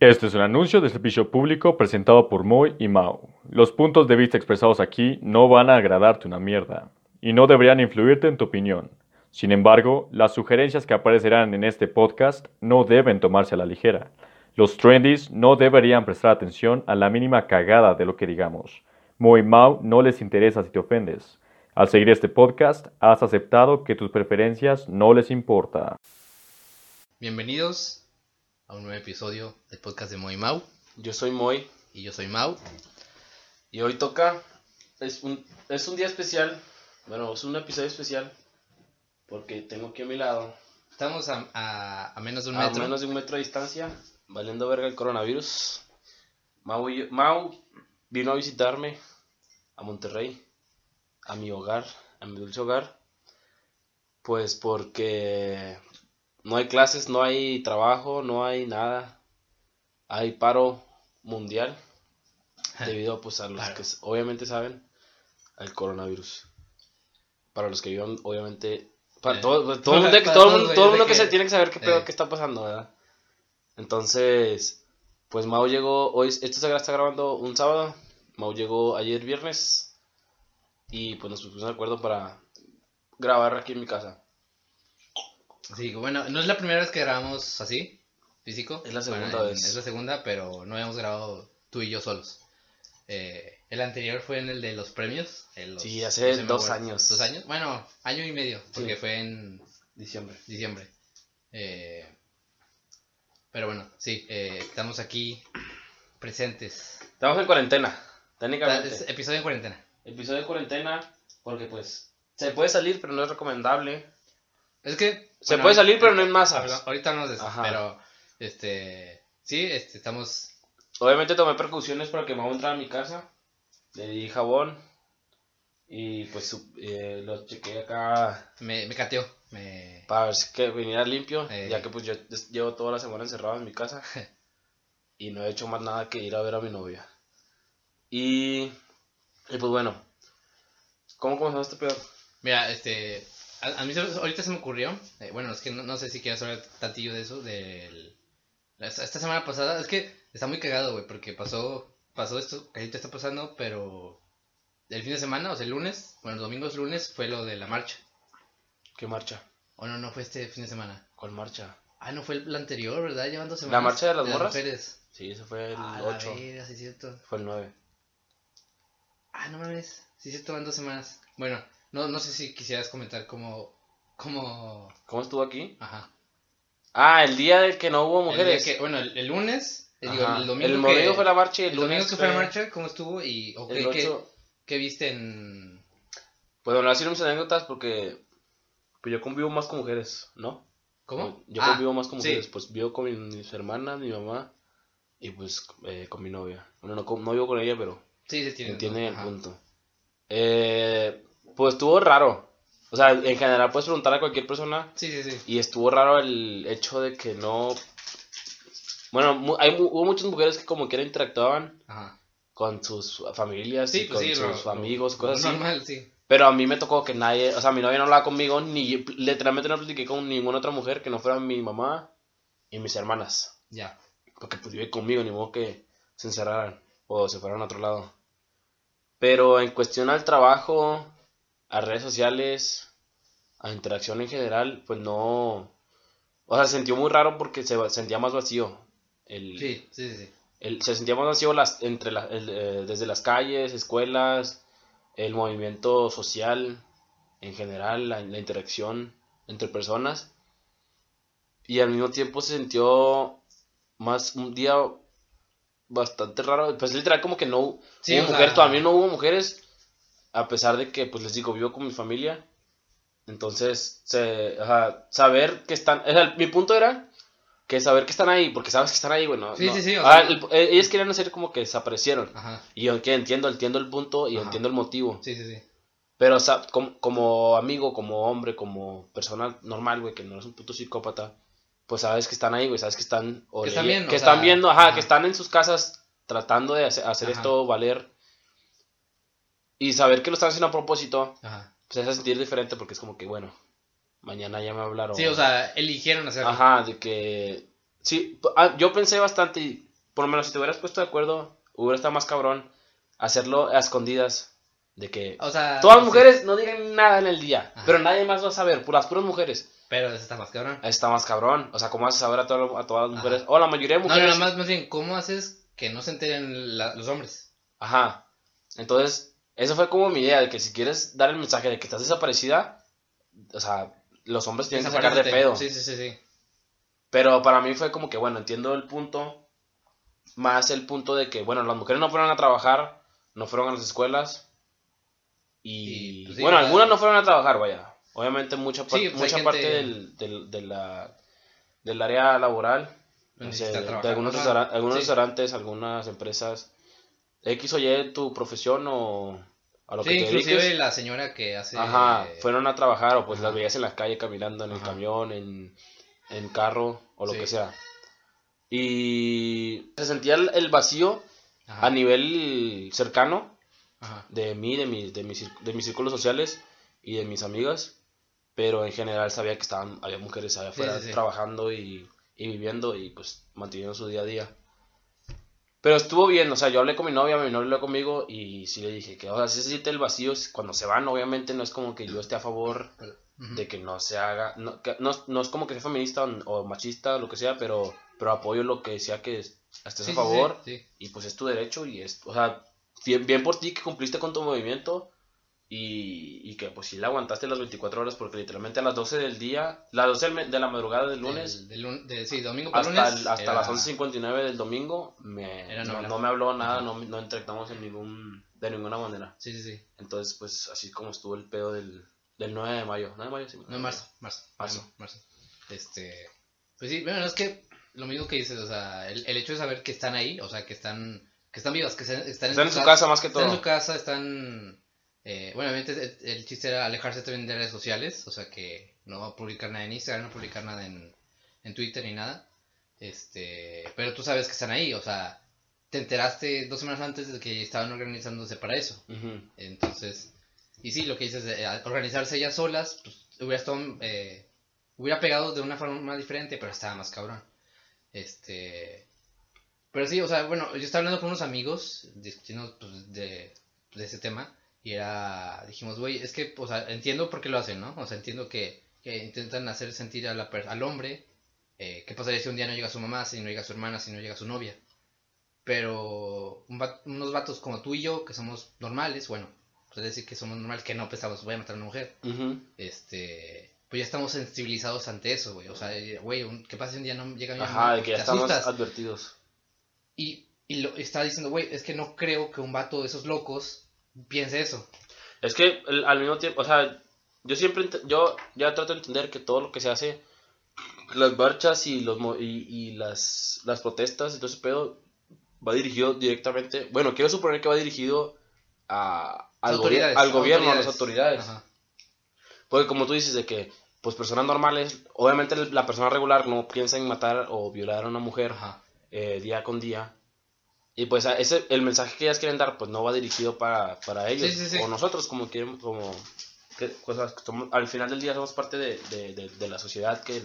Este es un anuncio de servicio público presentado por Moy y Mao. Los puntos de vista expresados aquí no van a agradarte una mierda y no deberían influirte en tu opinión. Sin embargo, las sugerencias que aparecerán en este podcast no deben tomarse a la ligera. Los trendies no deberían prestar atención a la mínima cagada de lo que digamos. Mo y Mao no les interesa si te ofendes. Al seguir este podcast, has aceptado que tus preferencias no les importa. Bienvenidos a un nuevo episodio del podcast de Moy Mau. Yo soy Moy Y yo soy Mau. y hoy toca, es un, es un día especial, bueno, es un episodio especial porque tengo aquí a mi lado, Estamos a, a- a menos de un a metro. menos de un metro de distancia, valiendo verga el coronavirus. Mau, y yo- Mau vino a visitarme a Monterrey, a mi hogar, a mi dulce hogar, pues porque no hay clases, no hay trabajo, no hay nada, hay paro mundial debido pues a los Paro. que obviamente saben al coronavirus. Para los que vivan obviamente para Eh, todo, todo el mundo, que, para todo el mundo, todo de mundo que, que- se tiene que saber qué pedo eh. qué está pasando, ¿verdad? Entonces, pues Mau llegó hoy esto se está grabando un sábado. Mau llegó ayer viernes y pues nos pusimos de acuerdo para grabar aquí en mi casa. Sí, bueno, no es la primera vez que grabamos así, físico. Es la segunda en- vez. Es la segunda, pero no habíamos grabado tú y yo solos. Eh, el anterior fue en el de los premios. en los- Sí, hace no dos acuerdo. años. ¿Dos años? Bueno, año y medio, porque Sí. fue en Diciembre. diciembre. Eh, pero bueno, sí, eh, estamos aquí presentes. Estamos en cuarentena, Es técnicamente. episodio en cuarentena. Episodio de cuarentena porque pues se puede salir, pero no es recomendable. Es que. Se puede salir, pero no en masas. habla- Ahorita eso, Ajá. pero. Este. Sí, este, estamos. Obviamente tomé precauciones para que Mau entrara a mi casa. Le di jabón y pues eh, lo chequé acá Me, me cateó. Me. para ver si que viniera limpio, Eh. ya que pues yo llevo toda la semana encerrado en mi casa y no he hecho más nada que ir a ver a mi novia. Y, y pues bueno, ¿cómo comenzó este pedo? Mira, este. A, a mí ahorita se me ocurrió. eh, bueno, es que no, no sé si quieres hablar tantillo de eso. Del. Esta semana pasada. Es que está muy cagado, güey, porque pasó. Pasó esto que ahorita está pasando, pero. El fin de semana, o sea, el lunes. Bueno, el domingo es lunes, fue lo de la marcha. ¿Qué marcha? O no, no fue este fin de semana. ¿Cuál marcha? Ah, no fue el anterior, ¿verdad? Llevan dos ¿La semanas. marcha de las morras? mujeres. Sí, ese fue el Ah, la 8, verga, sí cierto. fue el 9. Ah, no mames. Sí, se toman dos semanas. Bueno, no, no sé si quisieras comentar cómo. cómo. ¿Cómo estuvo aquí? Ajá. Ah, el día de que no hubo El mujeres. que- bueno, el, el lunes. eh, digo, el domingo. El domingo fue la marcha y el, el domingo lunes que fue la marcha, ¿cómo estuvo? Y. el qué, qué- 8. qué viste en. Pues bueno, así mis anécdotas porque pues yo convivo más con mujeres, ¿no? ¿Cómo? Yo Ah, convivo más con sí. mujeres, pues vivo con mi- mis hermanas, mi mamá y pues eh, con mi novia. Bueno, no, no vivo con ella, pero Sí, se tiene. entiende el punto. Eh, pues estuvo raro. O sea, en general puedes preguntar a cualquier persona Sí, sí, sí. y estuvo raro el hecho de que no... Bueno, hay, hubo muchas mujeres que como quiera interactuaban Ajá. con sus familias Sí, y pues con sí, sus lo- amigos, lo- cosas lo así. sí. Pero a mí me tocó que nadie, o sea, mi novia no hablaba conmigo, ni literalmente no platiqué con ninguna otra mujer que no fuera mi mamá y mis hermanas. Ya. Porque pues vive conmigo, ni modo que se encerraran o se fueran a otro lado. Pero en cuestión al trabajo, a redes sociales, a interacción en general, pues no... O sea, se sintió muy raro porque se sentía más vacío. El, Sí, sí, sí. el- se sentía más vacío las, entre la- el, eh, desde las calles, escuelas, el movimiento social en general, la, la interacción entre personas. Y al mismo tiempo se sintió más un día bastante raro. Pues literal como que no Sí, hubo sea- mujeres, todavía no hubo mujeres, a pesar de que, pues les digo, vivo con mi familia. Entonces, se, saber que están... o sea, mi punto era que saber que están ahí, porque sabes que están ahí, bueno. Sí, sí, sí, o Ah, sea- el- eh, ellos querían hacer como que desaparecieron. Ajá. Y yo que entiendo, entiendo el punto y Ajá. entiendo el motivo. Sí, sí, sí. Pero, o sea, como, como amigo, como hombre, como persona normal, güey, que no es un puto psicópata, pues sabes que están ahí, güey, sabes que están... o Que están viendo, que o están sea, viendo, ajá, que están en sus casas tratando de hacer, hacer esto valer. Y saber que lo están haciendo a propósito, Ajá. pues se hace sentir diferente porque es como que, bueno, mañana ya me hablaron. Sí, o sea, eligieron hacerlo. Ajá, de que... Sí, ah, yo pensé bastante y por lo menos si te hubieras puesto de acuerdo, hubiera estado más cabrón hacerlo a escondidas. De que O sea, todas las mujeres no digan nada en el día, Ajá. pero nadie más va a saber, por las puras mujeres. Pero eso está más cabrón. Está más cabrón. O sea, ¿cómo vas a saber a, todo- a todas las Ajá. mujeres? O la mayoría de No, mujeres. no, más, más bien, ¿cómo haces que no se enteren la- los hombres? Ajá. Entonces, esa fue como mi idea, de que si quieres dar el mensaje de que estás desaparecida, o sea, los hombres tienen que sacar de pedo. Sí, sí, sí, sí. Pero para mí fue como que, bueno, entiendo el punto, más el punto de que, bueno, las mujeres no fueron a trabajar, no fueron a las escuelas, y, Y, pues, sí, bueno, algunas no fueron a trabajar, vaya. Obviamente mucha, par- Sí, pues, hay mucha gente- parte del, del, de la, del área laboral, de, algunos, Sí. restaurantes, algunas empresas, X o Y tu profesión o a lo Sí, que te inclusive dediques. la señora que hace... Ajá, fueron a trabajar o pues Ajá. las veías en la calle caminando, en el Ajá. camión, en, en carro o lo Sí. que sea. Y se sentía el, vacío Ajá, a nivel cercano de mí, de, mi, de, mis, de mis círculos sociales y de mis amigas, pero en general sabía que estaban, había mujeres allá afuera sí. trabajando y, y viviendo y pues manteniendo su día a día. Pero estuvo bien, o sea, yo hablé con mi novia, mi novia habló conmigo y sí le dije que, o sea, sí se siente el vacío cuando se van, obviamente no es como que yo esté a favor de que no se haga, no, que- no, no es como que sea feminista o, machista o lo que sea, pero, pero apoyo lo que sea que es- estés Sí, a favor sí, sí. y pues es tu derecho y es, o sea, bien, bien por ti que cumpliste con tu movimiento y, y que pues sí la aguantaste las 24 horas porque literalmente a las 12 del día, las 12 del me- de la madrugada del lunes Del- del lun- de- sí, domingo hasta, lunes. el- hasta era- las 11.59 del domingo me, Era no, me habló nada, no, no interactuamos en ningún, de ninguna manera. Sí, sí, sí. Entonces pues así como estuvo el pedo del, del 9 de mayo, 9 de mayo sí. No, en marzo, marzo. Marzo. marzo. Este, pues sí, bueno, es que lo mismo que dices, o sea, el, el hecho de saber que están ahí, o sea, que están, que están vivas, que se- están, Están en su casa más que Están en todo. su casa, están, eh, bueno, obviamente el, el chiste era alejarse también de redes sociales, o sea, que no publicar nada en Instagram, no publicar nada en, en Twitter ni nada, este, pero tú sabes que están ahí, o sea, te enteraste dos semanas antes de que estaban organizándose para eso. Entonces, y sí, lo que dices, de eh, organizarse ellas solas, pues hubiera estado, eh, hubiera pegado de una forma diferente, pero estaba más cabrón. Este, pero sí, o sea, bueno, yo estaba hablando con unos amigos, discutiendo pues, de, de ese tema, y era, dijimos, güey, es que, o sea, entiendo por qué lo hacen, ¿no? O sea, entiendo que, que intentan hacer sentir a la per- al hombre, eh, ¿qué pasaría si un día no llega su mamá, si no llega su hermana, si no llega su novia? Pero un unos vatos como tú y yo, que somos normales, bueno, puede decir que somos normales, que no pensamos, voy a matar a una mujer, este, pues ya estamos sensibilizados ante eso, güey, o sea, güey, ¿qué pasa si un día no llega mi Ajá, mamá? de que ya estamos asustas. advertidos. Y, y lo está diciendo, güey, es que no creo que un vato de esos locos piense eso. Es que el- al mismo tiempo, o sea, yo siempre, yo ya trato de entender que todo lo que se hace, las marchas y los y, y las, las protestas y todo ese pedo, va dirigido directamente, bueno, quiero suponer que va dirigido a, al, gobierno, a las autoridades. Ajá. Porque como tú dices, de que, pues personas normales, obviamente la persona regular no piensa en matar o violar a una mujer eh, día con día. Y pues ese, el mensaje que ellas quieren dar, pues no va dirigido para, para ellos. Sí, sí, sí. O nosotros, como quieren, como... Que, cosas somos- al final del día somos parte de, de, de- de la sociedad que,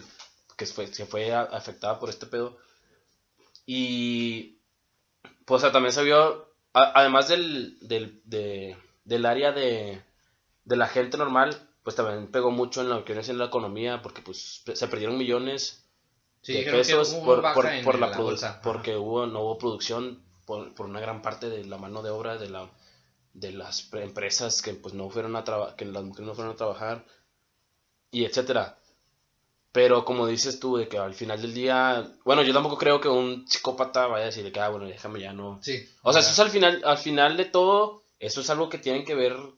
que fue, que fue a- afectada por este pedo. Y pues o sea, también se vio, a- además del, del, de- del área de, de la gente normal, pues también pegó mucho en lo que viene siendo la economía, porque pues se perdieron millones de pesos por, por, en por la, la bolsa. Porque hubo no hubo producción por, por una gran parte de la mano de obra de la de las pre- empresas que pues no fueron a trabajar que las mujeres no fueron a trabajar y etcétera. Pero como dices tú de que al final del día bueno yo tampoco creo que un psicópata vaya a decir que ah bueno déjame ya no Sí. o sea eso es al final al final de todo eso es algo que tienen que ver uh,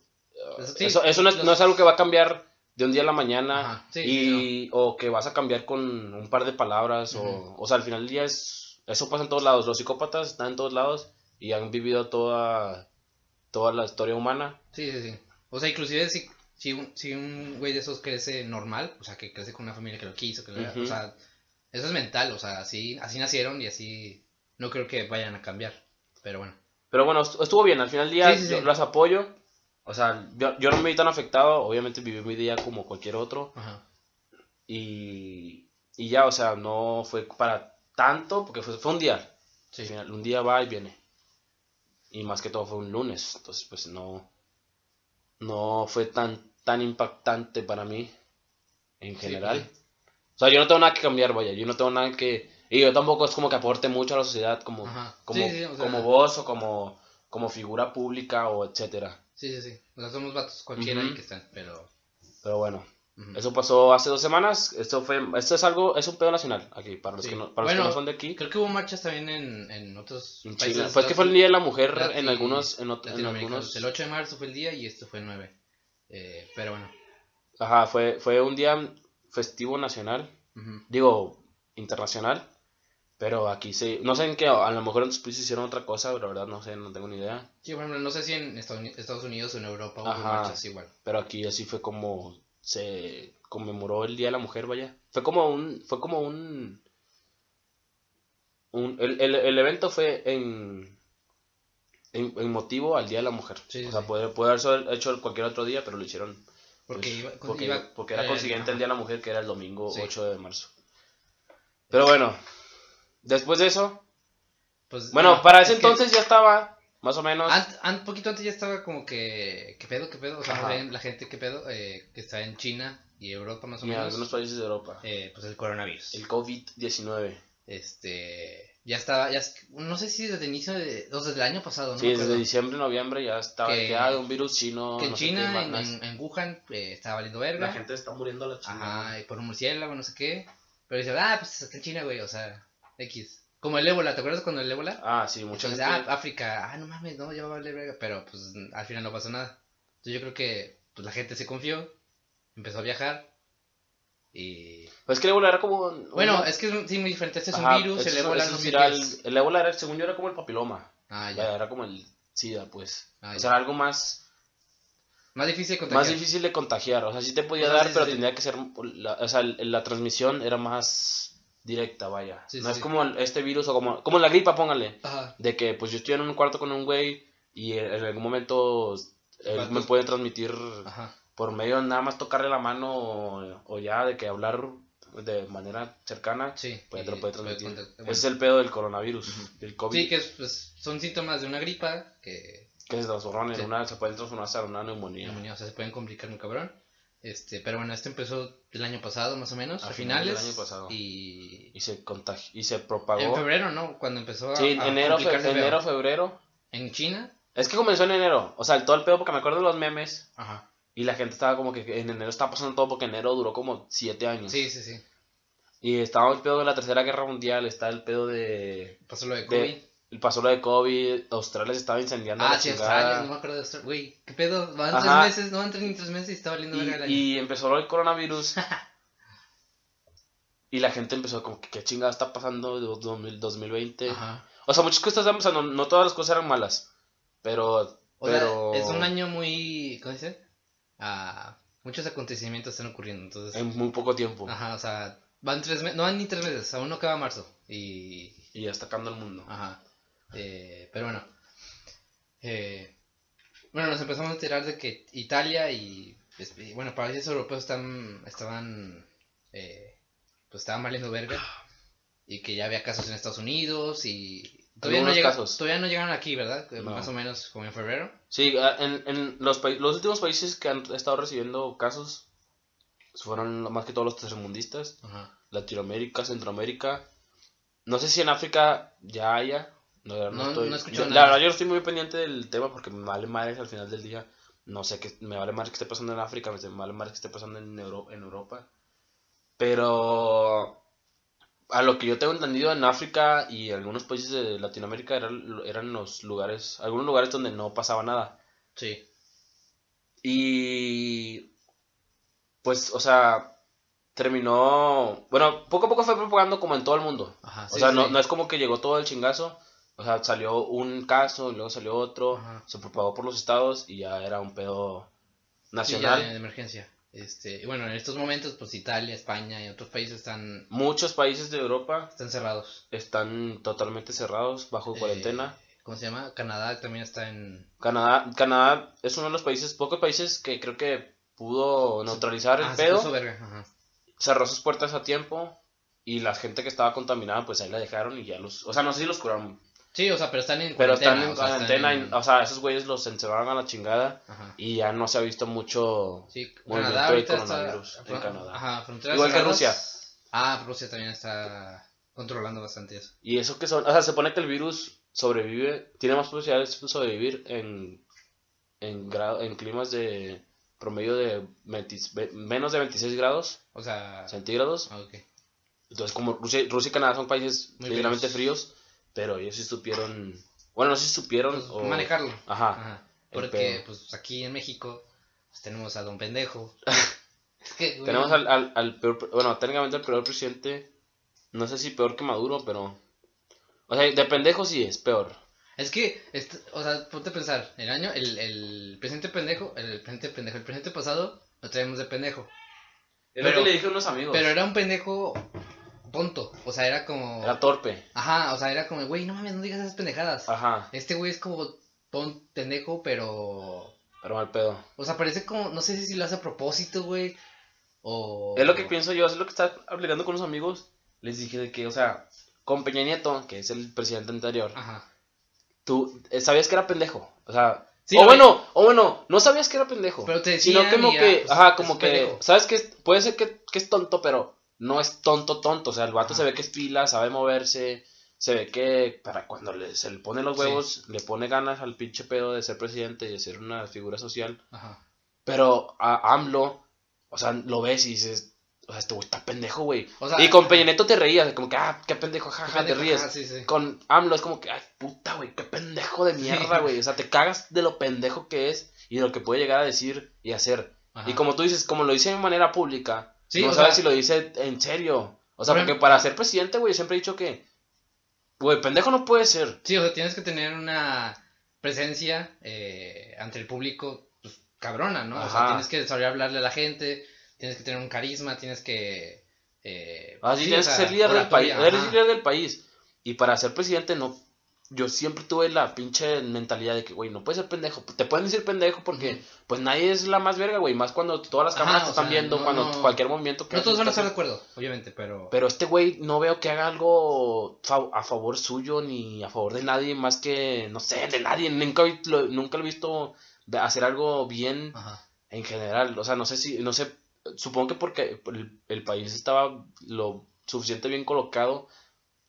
Eso sí, eso, eso no, es, los- no es algo que va a cambiar de un día a la mañana Ajá, sí, y o que vas a cambiar con un par de palabras o, o sea al final del día es eso pasa en todos lados los psicópatas están en todos lados y han vivido toda toda la historia humana Sí, sí, sí. O sea, inclusive si, si, un, si un güey de esos crece normal, o sea, que crece con una familia que lo quiso, que lo- Ujú. o sea, eso es mental, o sea, así, así nacieron y así no creo que vayan a cambiar. Pero bueno. pero bueno estu- estuvo bien al final del día Sí, sí, yo sí. las apoyo o sea yo, yo no me vi tan afectado obviamente viví mi día como cualquier otro Ajá. y, y ya o sea no fue para tanto porque fue, fue un día Sí. Final, un día va y viene. Y más que todo fue un lunes. Entonces, pues no. No fue tan, tan impactante para mí. En general. pues. O sea, yo no tengo nada que cambiar, vaya. Yo no tengo nada que. Y yo tampoco es como que aporte mucho a la sociedad como, como, Sí, sí, o sea- como voz o como, como figura pública o etcétera. Sí, sí, sí. O sea, somos vatos cualquiera Ujú. ahí que están, pero... Pero bueno, eso pasó hace dos semanas. Esto fue, esto es algo, es un pedo nacional aquí, para los, Sí. que, no, para los que no son de aquí. Creo que hubo marchas también en, en otros En países. Chile. Pues que fue el Día de la Mujer en algunos, en, ot- en algunos. El 8 de marzo fue el día y esto fue el 9. Eh, pero bueno. Ajá, fue, fue un día festivo nacional, digo, internacional. Pero aquí sí, no sé en qué, a lo mejor en otros países hicieron otra cosa, pero la verdad no sé, no tengo ni idea. Sí, por ejemplo, no sé si en Estados Uni- Estados Unidos o en Europa hubo marchas igual. Pero aquí así fue como se conmemoró el Día de la Mujer, vaya. Fue como un, fue como un, un el, el, el evento fue en, en, en motivo al Día de la Mujer. Sí, o sea, sí. puede, puede haberse hecho cualquier otro día, pero lo hicieron Porque pues, iba- porque, iba- porque era eh, consiguiente el. Día de la Mujer, que era el domingo Sí. 8 de marzo. Pero bueno, después de eso, Pues, bueno, para es ese que entonces ya estaba, más o menos, ant- an- poquito antes ya estaba como que. ¿Qué pedo? ¿Qué pedo? O sea, Ajá. la gente, ¿qué pedo? Eh, que está en China y Europa más o en menos. algunos países de Europa. eh, pues el coronavirus. El COVID-19. Este. Ya estaba. Ya, no sé si desde el inicio de. O sea, desde el año pasado, ¿no? Sí, desde diciembre, noviembre ya estaba Que- que, ah, un virus chino. Que en no sé qué, China, en, más. en, en Wuhan, eh, estaba valiendo verga. La gente está muriendo a la chingada. Ajá, y por un murciélago, no sé qué. Pero dice, ah, pues está en China, güey, o sea, X. Como el ébola, ¿te acuerdas cuando el ébola? Ah, sí, mucha Entonces, gente. ah, África, ah, no mames, no, ya va a valer verga. Pero pues al final no pasó nada. Entonces yo creo que pues, la gente se confió, empezó a viajar. Y. Pues es que el ébola era como. un- Bueno, es que es sí, muy diferente. Este es Ajá, un virus, este el ébola no es sé es. El ébola era, según yo, era como el papiloma. Ah, Ya. Era como el SIDA, pues. Ah, o sea, era algo más, Más difícil de más contagiar. difícil de contagiar. O sea, sí te podía O sea, dar, sí, pero sí. tenía que ser. la- o sea, el- la transmisión era más directa, vaya. Sí, no sí, es sí. como el- este virus o como, como la gripa, póngale. Ajá. De que, pues yo estoy en un cuarto con un güey y en algún momento él Vatos. me puede transmitir Ajá. por medio de nada más tocarle la mano o, o ya de que hablar de manera cercana, Sí. pues te lo puede transmitir. bueno. Ese es el pedo del coronavirus, del COVID, Sí, que es, pues, son síntomas de una gripa que que se transforman en una, se pueden transformar en una neumonía. neumonía, o sea, se pueden complicar muy cabrón. Este, pero bueno, este empezó el año pasado más o menos, A a, finales del año pasado. Y Y se contagi- y se propagó. en febrero, ¿no? Cuando empezó a, sí, en a enero, fe- enero, febrero. En China, Es que comenzó en enero, o sea, el, todo el pedo porque me acuerdo de los memes ajá. y la gente estaba como que en enero estaba pasando todo porque enero duró como siete años. Sí, sí, sí. Y estaba el pedo de la tercera guerra mundial, está el pedo de... Pasó lo de de- COVID. el pasó lo de COVID, Australia se estaba incendiando. ah, la sí, chingada. Australia, no me acuerdo de Australia. Güey, ¿qué pedo? Van Ajá. tres meses, no van tres ni tres meses y está valiendo verga año. Y, empezó lo del coronavirus. y la gente empezó como que qué chingada está pasando de 2000 2020. Ajá. O sea, muchas cosas están pasando, no todas las cosas eran malas. Pero... O pero sea, es un año muy, ¿cómo dice? Ah, muchos acontecimientos están ocurriendo, entonces... En muy poco tiempo. Ajá, o sea, van tres meses, no van ni tres meses, aún no acaba marzo. Y, Y ya está acabando el mundo. ajá, eh, pero bueno. Eh, bueno, nos empezamos a enterar de que Italia y, pues, y, bueno, países europeos están, estaban, eh, pues estaban valiendo verga. Y que ya había casos en Estados Unidos y... Todavía no, llega- casos. todavía no llegaron aquí, ¿verdad? No. Más o menos como en febrero. Sí, ah, en, en los, los últimos países que han estado recibiendo casos fueron más que todos los tercermundistas. Ajá. Latinoamérica, Centroamérica. No sé si en África ya haya. No, no, No- estoy. no yo- nada. la verdad, yo estoy muy pendiente del tema porque me vale madres al final del día. No sé qué. Me vale más que esté pasando en África, me vale más que esté pasando en, Euro- en Europa. Pero. A lo que yo tengo entendido en África y algunos países de Latinoamérica eran, eran los lugares. Algunos lugares donde no pasaba nada. Sí. Y pues, o sea, terminó, bueno, poco a poco fue propagando como en todo el mundo. Ajá, O sea, sí, no, no es como que llegó todo el chingazo. O sea, salió un caso, y luego salió otro, Ajá. se propagó por los estados y ya era un pedo Sí, nacional. ya de emergencia. Este, y bueno, en estos momentos, pues Italia, España y otros países están, Muchos países de Europa están cerrados. están totalmente cerrados bajo Eh, cuarentena. ¿Cómo se llama? Canadá también está en... Canadá, Canadá es uno de los países, pocos países que creo que pudo neutralizar el Ah, pedo. puso verga, ajá. cerró sus puertas a tiempo Y la gente que estaba contaminada, pues ahí la dejaron y ya los. O sea, no sé si los curaron. Sí, o sea, pero están en Pero están cuarentena, en o sea, están cuarentena. en- O sea, esos güeyes los encerraron a la chingada. Ajá. Y ya no se ha visto mucho. Sí, Movimiento Canadá de está... coronavirus en Canadá. Ajá, fronteras Igual que. Rusia. Ah, Rusia también está controlando bastante eso. Y eso que son. O sea, se supone que el virus sobrevive. Tiene más posibilidades de sobrevivir en. En, grado, en climas de. Promedio de 20 ve- menos de 26 grados O sea... centígrados. ah, ok. Entonces, como Rusia, Rusia y Canadá son países ligeramente fríos, pero ellos sí supieron. Bueno, no sé si supieron. Pues, o- manejarlo. Ajá. Ajá. Porque, pedo. pues, aquí en México pues, tenemos a Don Pendejo. Es que, güey, Tenemos al, al, al peor. Bueno, técnicamente el peor presidente. No sé si peor que Maduro, pero. O sea, de pendejo sí es peor. Es que, este- o sea, ponte a pensar, el año, el, el presidente pendejo, el presidente pendejo, el presidente pasado, lo traemos de pendejo. Es Pero- lo que le dije a unos amigos. Pero era un pendejo tonto, o sea, era como... Era torpe. Ajá, o sea, era como, güey, no mames, no digas esas pendejadas. Ajá. Este güey es como ton pendejo, pero... Pero mal pedo. O sea, parece como, no sé si lo hace a propósito, güey, o... Es lo que pienso yo, es lo que estaba hablando con unos amigos. Les dije de que, o sea, con Peña Nieto, que es el presidente anterior, Ajá. tú eh, sabías que era pendejo. O sea, Sí, o bueno, o bueno, no sabías que era pendejo. Pero te sino decían como que, pues, ajá, como que, pendejo. sabes que puede ser que, que es tonto, pero no es tonto tonto, o sea, el vato Ajá. se ve que es pila, sabe moverse, se ve que para cuando le, se le pone los Sí. huevos, le pone ganas al pinche pedo de ser presidente y de ser una figura social, Ajá. pero a AMLO, o sea, lo ves y dices, o sea, este güey está pendejo, güey. O sea, y con Peña Nieto te reías, como que, ah, qué pendejo, jaja, te pendejo, ríes. ajá, sí, sí. Con AMLO es como que, ay, puta, güey, qué pendejo de mierda, Sí. güey. O sea, te cagas de lo pendejo que es y de lo que puede llegar a decir y hacer. Ajá. Y como tú dices, como lo dice de manera pública, Sí, no sabes sea- si lo dice en serio. O sea, Por porque ejemplo- para ser presidente, güey, siempre he dicho que, güey, pendejo no puede ser. Sí, o sea, tienes que tener una presencia eh, ante el público pues, cabrona, ¿no? O sea, tienes que saber hablarle a la gente, tienes que tener un carisma, tienes que... Eh, Así sí, tienes o que ser líder del país. Eres líder del país. Y para ser presidente, no. Yo siempre tuve la pinche mentalidad de que, güey, no puedes ser pendejo. Te pueden decir pendejo porque, pues nadie es la más verga, güey. Más cuando todas las cámaras te están sea, viendo, no, cuando no. cualquier movimiento que No todos van a estar de acuerdo, obviamente, pero... Pero este güey no veo que haga algo a favor suyo ni a favor de nadie más que, no sé, de nadie. Nunca, lo, nunca lo he visto hacer algo bien Ajá. en general. O sea, no sé si, no sé, supongo que porque el, el país estaba lo suficiente bien colocado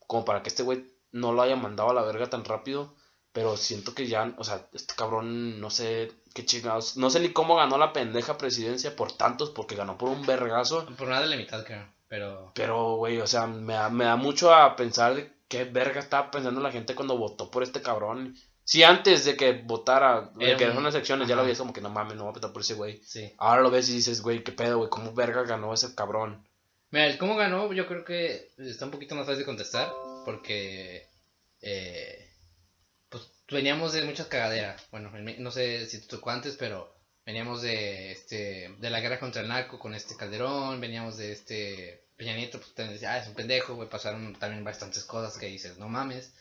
como para que este güey no lo haya mandado a la verga tan rápido. Pero siento que ya, o sea, este cabrón, no sé qué chingados, no sé ni cómo ganó la pendeja presidencia por tantos, porque ganó por un vergazo. Por nada de la mitad, creo, pero... Pero, güey, o sea, me da, me da mucho a pensar de qué verga estaba pensando la gente cuando votó por este cabrón. Si antes de que votara, de que eran unas elecciones, ya lo veías como que no mames, no voy a votar por ese güey. Sí. Ahora lo ves y dices, güey, qué pedo, güey, cómo verga ganó ese cabrón. Mira, el cómo ganó yo creo que está un poquito más fácil de contestar porque eh, pues veníamos de muchas cagaderas. Bueno, no sé si te tocó antes, pero veníamos de este de la guerra contra el narco con este Calderón, veníamos de este Peña Nieto, pues te decía, ah, es un pendejo, güey, pasaron también bastantes cosas que dices, no mames.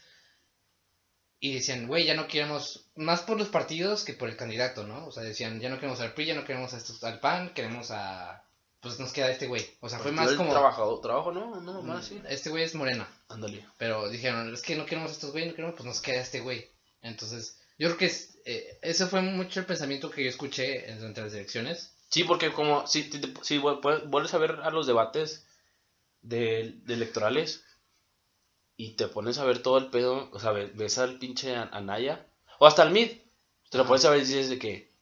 Y decían, güey, ya no queremos, más por los partidos que por el candidato, ¿no? O sea, decían, ya no queremos al PRI, ya no queremos a estos, al PAN, queremos a... Pues nos queda este güey. O sea, fue más El como... Trabajador, trabajo, no, no, más sí. Este güey es morena. Ándale. Pero dijeron, es que no queremos a estos güey, no queremos, pues nos queda este güey. Entonces, yo creo que es, eh, ese fue mucho el pensamiento que yo escuché en- durante las elecciones. Sí, porque como, si, si vuelves a ver a los debates de, de electorales y te pones a ver todo el pedo, o sea, ve- ves al pinche An- Anaya, o hasta al Mid, te lo Ajá. pones a ver y dices de que,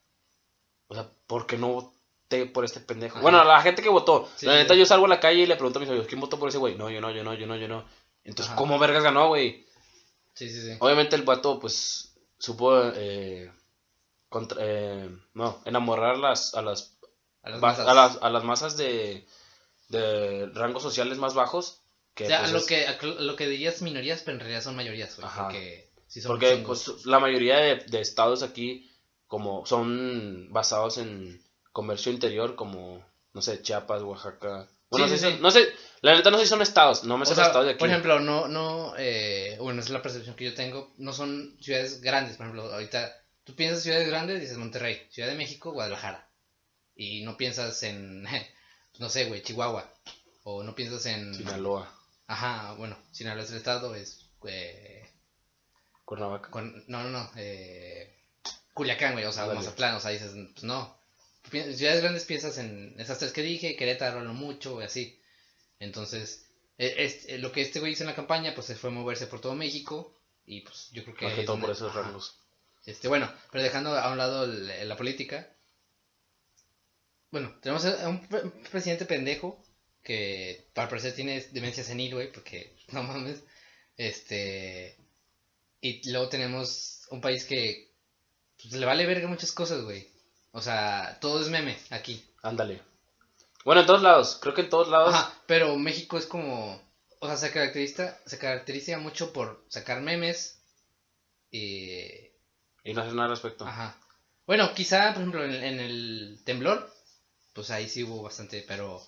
o sea, ¿por qué no voté por este pendejo? Ajá. Bueno, la gente que votó, Sí, la neta sí. yo salgo a la calle y le pregunto a mis amigos, ¿quién votó por ese güey? No, yo no, yo no, yo no, yo no. Entonces, Ajá. ¿cómo vergas ganó, güey? Sí, sí, sí. Obviamente el vato, pues, supo, eh, contra- eh, no, enamorar las, a las A las masas. a, las, a las masas de, de rangos sociales más bajos. Que, o sea, pues, a lo es- que, a lo que dirías minorías, pero en realidad son mayorías, güey. Porque sí son porque chingos. pues, la mayoría de, de estados aquí como son basados en comercio interior, como, no sé, Chiapas, Oaxaca. Bueno, Sí, no, sí, sé, sí. no sé, la neta no sé si son estados, no me sé los estados de aquí. por ejemplo, no, no, eh, bueno, es la percepción que yo tengo, no son ciudades grandes, por ejemplo, ahorita tú piensas ciudades grandes, dices Monterrey, Ciudad de México, Guadalajara, y no piensas en, no sé, güey, Chihuahua, o no piensas en, Sinaloa. Ajá, bueno, Sinaloa es el estado, es... Eh, Cuernavaca. con, no, no, no, eh, Culiacán, güey, o sea, Ándale. Mazatlán, o sea, dices, pues no. Ciudades grandes piensas en esas tres que dije, Querétaro lo mucho, y así. Entonces, es- eh, lo que este güey hizo en la campaña, pues se fue a moverse por todo México, y pues yo creo que... Más que es todo por esos rangos. Este, bueno, pero dejando a un lado el- la política. Bueno, tenemos a un pre- presidente pendejo que al parecer tiene demencia senil, güey, porque no mames. Este. Y luego tenemos un país que pues, le vale verga muchas cosas, güey. O sea, todo es meme aquí. Ándale. Bueno, en todos lados. Creo que en todos lados. Ajá, pero México es como. O sea, se caracteriza, se caracteriza mucho por sacar memes. Y Y no hacer nada al respecto. Ajá. Bueno, quizá, por ejemplo, en, en el temblor, pues ahí sí hubo bastante, pero...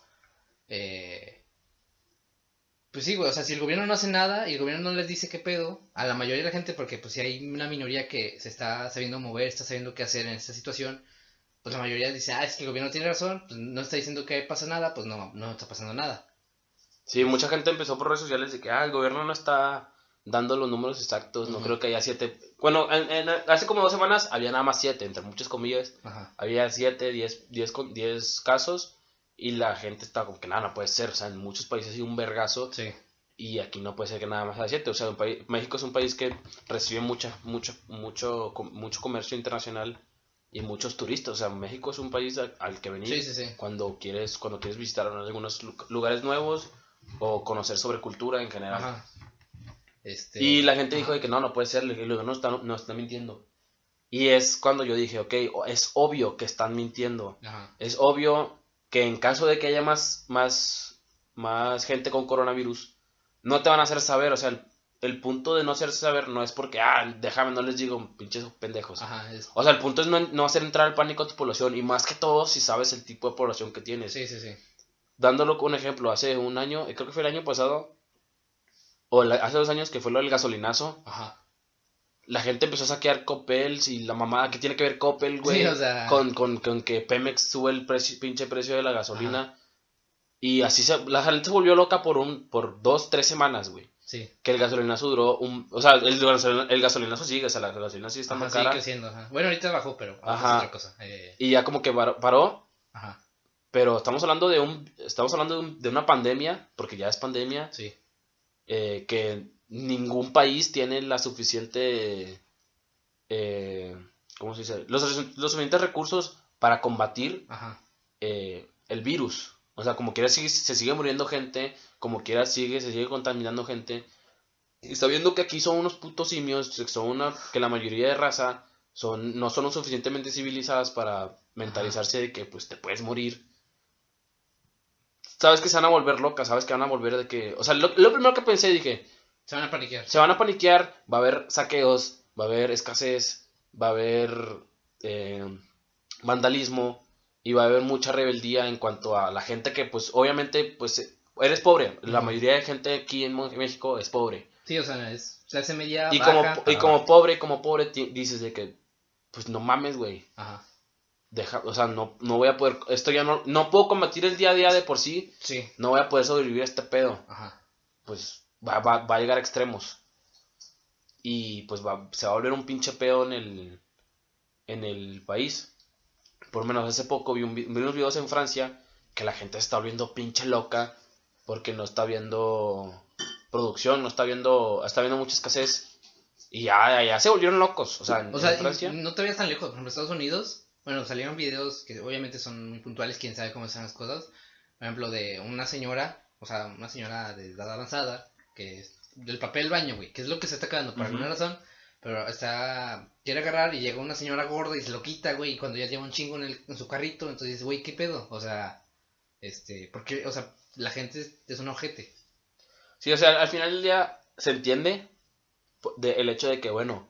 Eh, pues sí, güey, o sea, si el gobierno no hace nada y el gobierno no les dice qué pedo, a la mayoría de la gente, porque pues si hay una minoría que se está sabiendo mover, está sabiendo qué hacer en esta situación, pues la mayoría dice, ah, es que el gobierno tiene razón, pues no está diciendo que pasa nada, pues no, no está pasando nada. Sí, mucha gente empezó por redes sociales de que ah, el gobierno no está dando los números exactos. No creo que haya siete. Bueno, en- en- hace como dos semanas había nada más siete, entre muchas comillas. Ajá. Había siete, diez, diez, diez casos. Y la gente estaba como que nada, no puede ser. O sea, en muchos países hay un vergazo. Sí. Y aquí no puede ser que nada más haya siete. O sea, un país- México es un país que recibe mucha, mucho, mucho, mucho comercio internacional y muchos turistas. O sea, México es un país al, al que venir Sí, sí, sí. cuando quieres, cuando quieres visitar algunos lu- lugares nuevos o conocer sobre cultura en general. Ajá. Este... Y la gente dijo de que no, no puede ser, le digo, no está, no está mintiendo. Y es cuando yo dije, ok, es obvio que están mintiendo. Ajá. Es obvio que en caso de que haya más, más, más gente con coronavirus, no te van a hacer saber. O sea, el, el punto de no hacerse saber no es porque, ah, déjame, no les digo, pinches pendejos. Ajá. es- O sea, el punto es no, no hacer entrar el pánico a tu población. Y más que todo, si sabes el tipo de población que tienes. Sí, sí, sí. Dándolo un ejemplo, hace un año, eh, creo que fue el año pasado, o la- hace dos años que fue lo del gasolinazo, Ajá. la gente empezó a saquear Coppels y la mamada que tiene que ver Coppel, güey, Sí, o sea- con, con, con que Pemex sube el precio, pinche precio de la gasolina. Y así se, la gente se volvió loca por un, por dos, tres semanas, güey. Sí. Que el gasolinazo duró un, o sea, el, gasolina- el gasolinazo sigue, o sea, la gasolina sigue estando Ajá, sigue cara. creciendo, ajá. Bueno, ahorita bajó, pero Ajá. es otra cosa. Eh, Y ya como que paró, ajá, pero estamos hablando de un, estamos hablando de, un- de una pandemia, porque ya es pandemia, sí. eh, que ningún país tiene la suficiente, eh, ¿cómo se dice? Los, los suficientes recursos para combatir Ajá. el virus. O sea, como quiera sigue- se sigue muriendo gente, como quiera sigue, se sigue contaminando gente. Y está viendo que aquí son unos putos simios, que son una, que la mayoría de raza son, no son lo suficientemente civilizadas para mentalizarse de que pues te puedes morir. Sabes que se van a volver locas, sabes que van a volver de que... O sea, lo, lo primero que pensé dije, Se van a paniquear. se van a paniquear, va a haber saqueos, va a haber escasez, va a haber eh, vandalismo y va a haber mucha rebeldía en cuanto a la gente que pues obviamente pues eres pobre, la mayoría de gente aquí en México es pobre Sí, o sea, es clase media y baja como y como pobre, como pobre dices de que pues no mames, güey, Ajá. deja, o sea, no no voy a poder esto ya no no puedo combatir el día a día de por sí, Sí. no voy a poder sobrevivir a este pedo Ajá. pues va, va, va a llegar a extremos. Y pues va, se va a volver un pinche pedo en el, en el país. Por lo menos hace poco vi, un vi- unos videos en Francia que la gente está volviendo pinche loca porque no está viendo producción, no está viendo, está viendo mucha escasez. Y ya, ya se volvieron locos. O sea, en, O sea, en Francia. no te vayas tan lejos. Por ejemplo, Estados Unidos, bueno, salieron videos que obviamente son muy puntuales, quién sabe cómo están las cosas. Por ejemplo, de una señora, o sea, una señora de edad avanzada, que es del papel baño, güey, que es lo que se está quedando por Ujú. alguna razón. Pero está, quiere agarrar y llega una señora gorda y se lo quita, güey, y cuando ya lleva un chingo en, el, en su carrito, entonces dices, güey, ¿qué pedo? O sea, este, porque, o sea, la gente es, es un ojete. Sí, o sea, al final del día se entiende de- el hecho de que, bueno,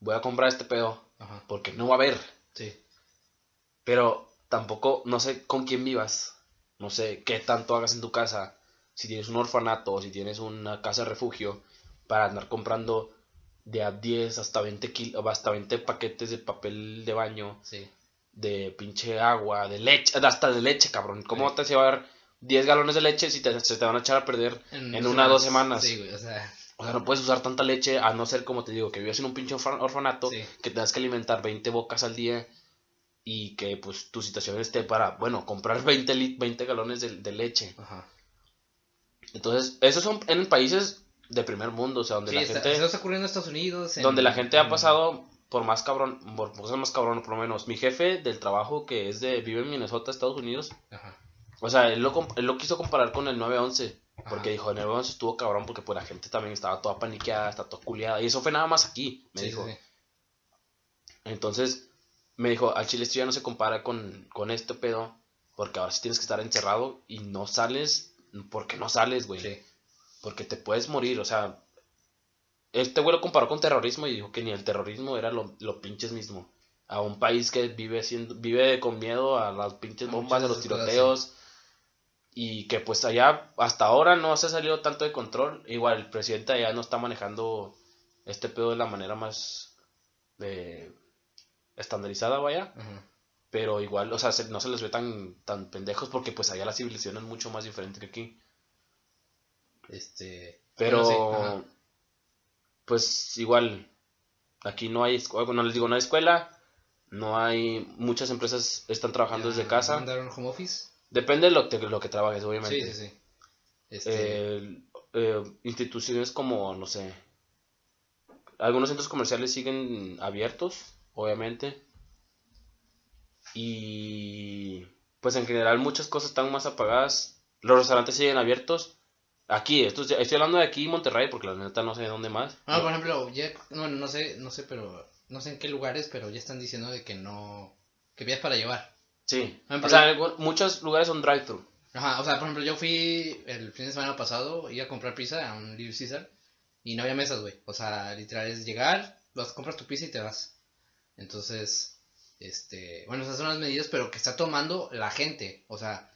voy a comprar este pedo Ajá, porque no va a haber. sí. Pero tampoco, no sé con quién vivas. No sé qué tanto hagas en tu casa. Si tienes un orfanato o si tienes una casa de refugio para andar comprando de a 10 hasta 20, kil- hasta 20 paquetes de papel de baño, Sí, de pinche agua, de leche, hasta de leche, cabrón. ¿Cómo Sí. te vas a llevar 10 galones de leche si te, se te van a echar a perder en, una o dos semanas. Sí, güey, o sea. O sea, no puedes usar tanta leche a no ser, como te digo, que vivas en un pinche orfa- orfanato, Sí. que tengas que alimentar 20 bocas al día y que pues tu situación esté para, bueno, comprar 20, lit- 20 galones de, de leche. Ajá. Entonces, esos son en países de primer mundo, o sea, donde Sí, la está, gente... eso está ocurriendo en Estados Unidos. en- donde la gente ha en- pasado por más cabrón, por cosas más cabrón, por lo menos. Mi jefe del trabajo que es de, vive en Minnesota, Estados Unidos, Ajá. o sea, él lo, él lo quiso comparar con el 911, porque Ajá. dijo, el 911 estuvo cabrón porque pues la gente también estaba toda paniqueada, está toda culiada, y eso fue nada más aquí, me Sí, dijo. sí. Entonces, me dijo, al chile esto ya no se compara con, con este pedo, porque ahora sí tienes que estar encerrado y no sales, porque no sales, güey. Sí. Porque te puedes morir, o sea. Este güey lo comparó con terrorismo y dijo que ni el terrorismo era lo, lo pinches mismo. A un país que vive siendo, vive con miedo a las pinches bombas, a los tiroteos. Y que pues allá hasta ahora no se ha salido tanto de control. Igual el presidente allá no está manejando este pedo de la manera más eh, estandarizada, vaya. Pero igual, o sea, se- no se les ve tan, tan pendejos porque pues allá la civilización es mucho más diferente que aquí. Este. Pero, bueno, sí, pues igual, aquí no hay, escu- no les digo, no hay escuela, no hay, muchas empresas están trabajando Ya desde casa. ¿Mandaron home office? Depende de lo, de lo que trabajes, obviamente. Sí, sí, sí. Este. Eh, eh, instituciones como, no sé, algunos centros comerciales siguen abiertos, obviamente. Y pues en general muchas cosas están más apagadas. Los restaurantes siguen abiertos. Aquí, esto, es- estoy hablando de aquí Monterrey, porque la neta no sé de dónde más. Ah, por ejemplo, ya, bueno, no sé, no sé, pero no sé en qué lugares, pero ya están diciendo de que no, que vías para llevar. Sí, o sea, muchos lugares son drive-thru. Ajá, o sea, por ejemplo, yo fui el fin de semana pasado, iba a comprar pizza a un Little Caesar y no había mesas, güey. O sea, literal es llegar, vas, compras tu pizza y te vas. Entonces, este, bueno, esas son las medidas, pero que está tomando la gente, o sea,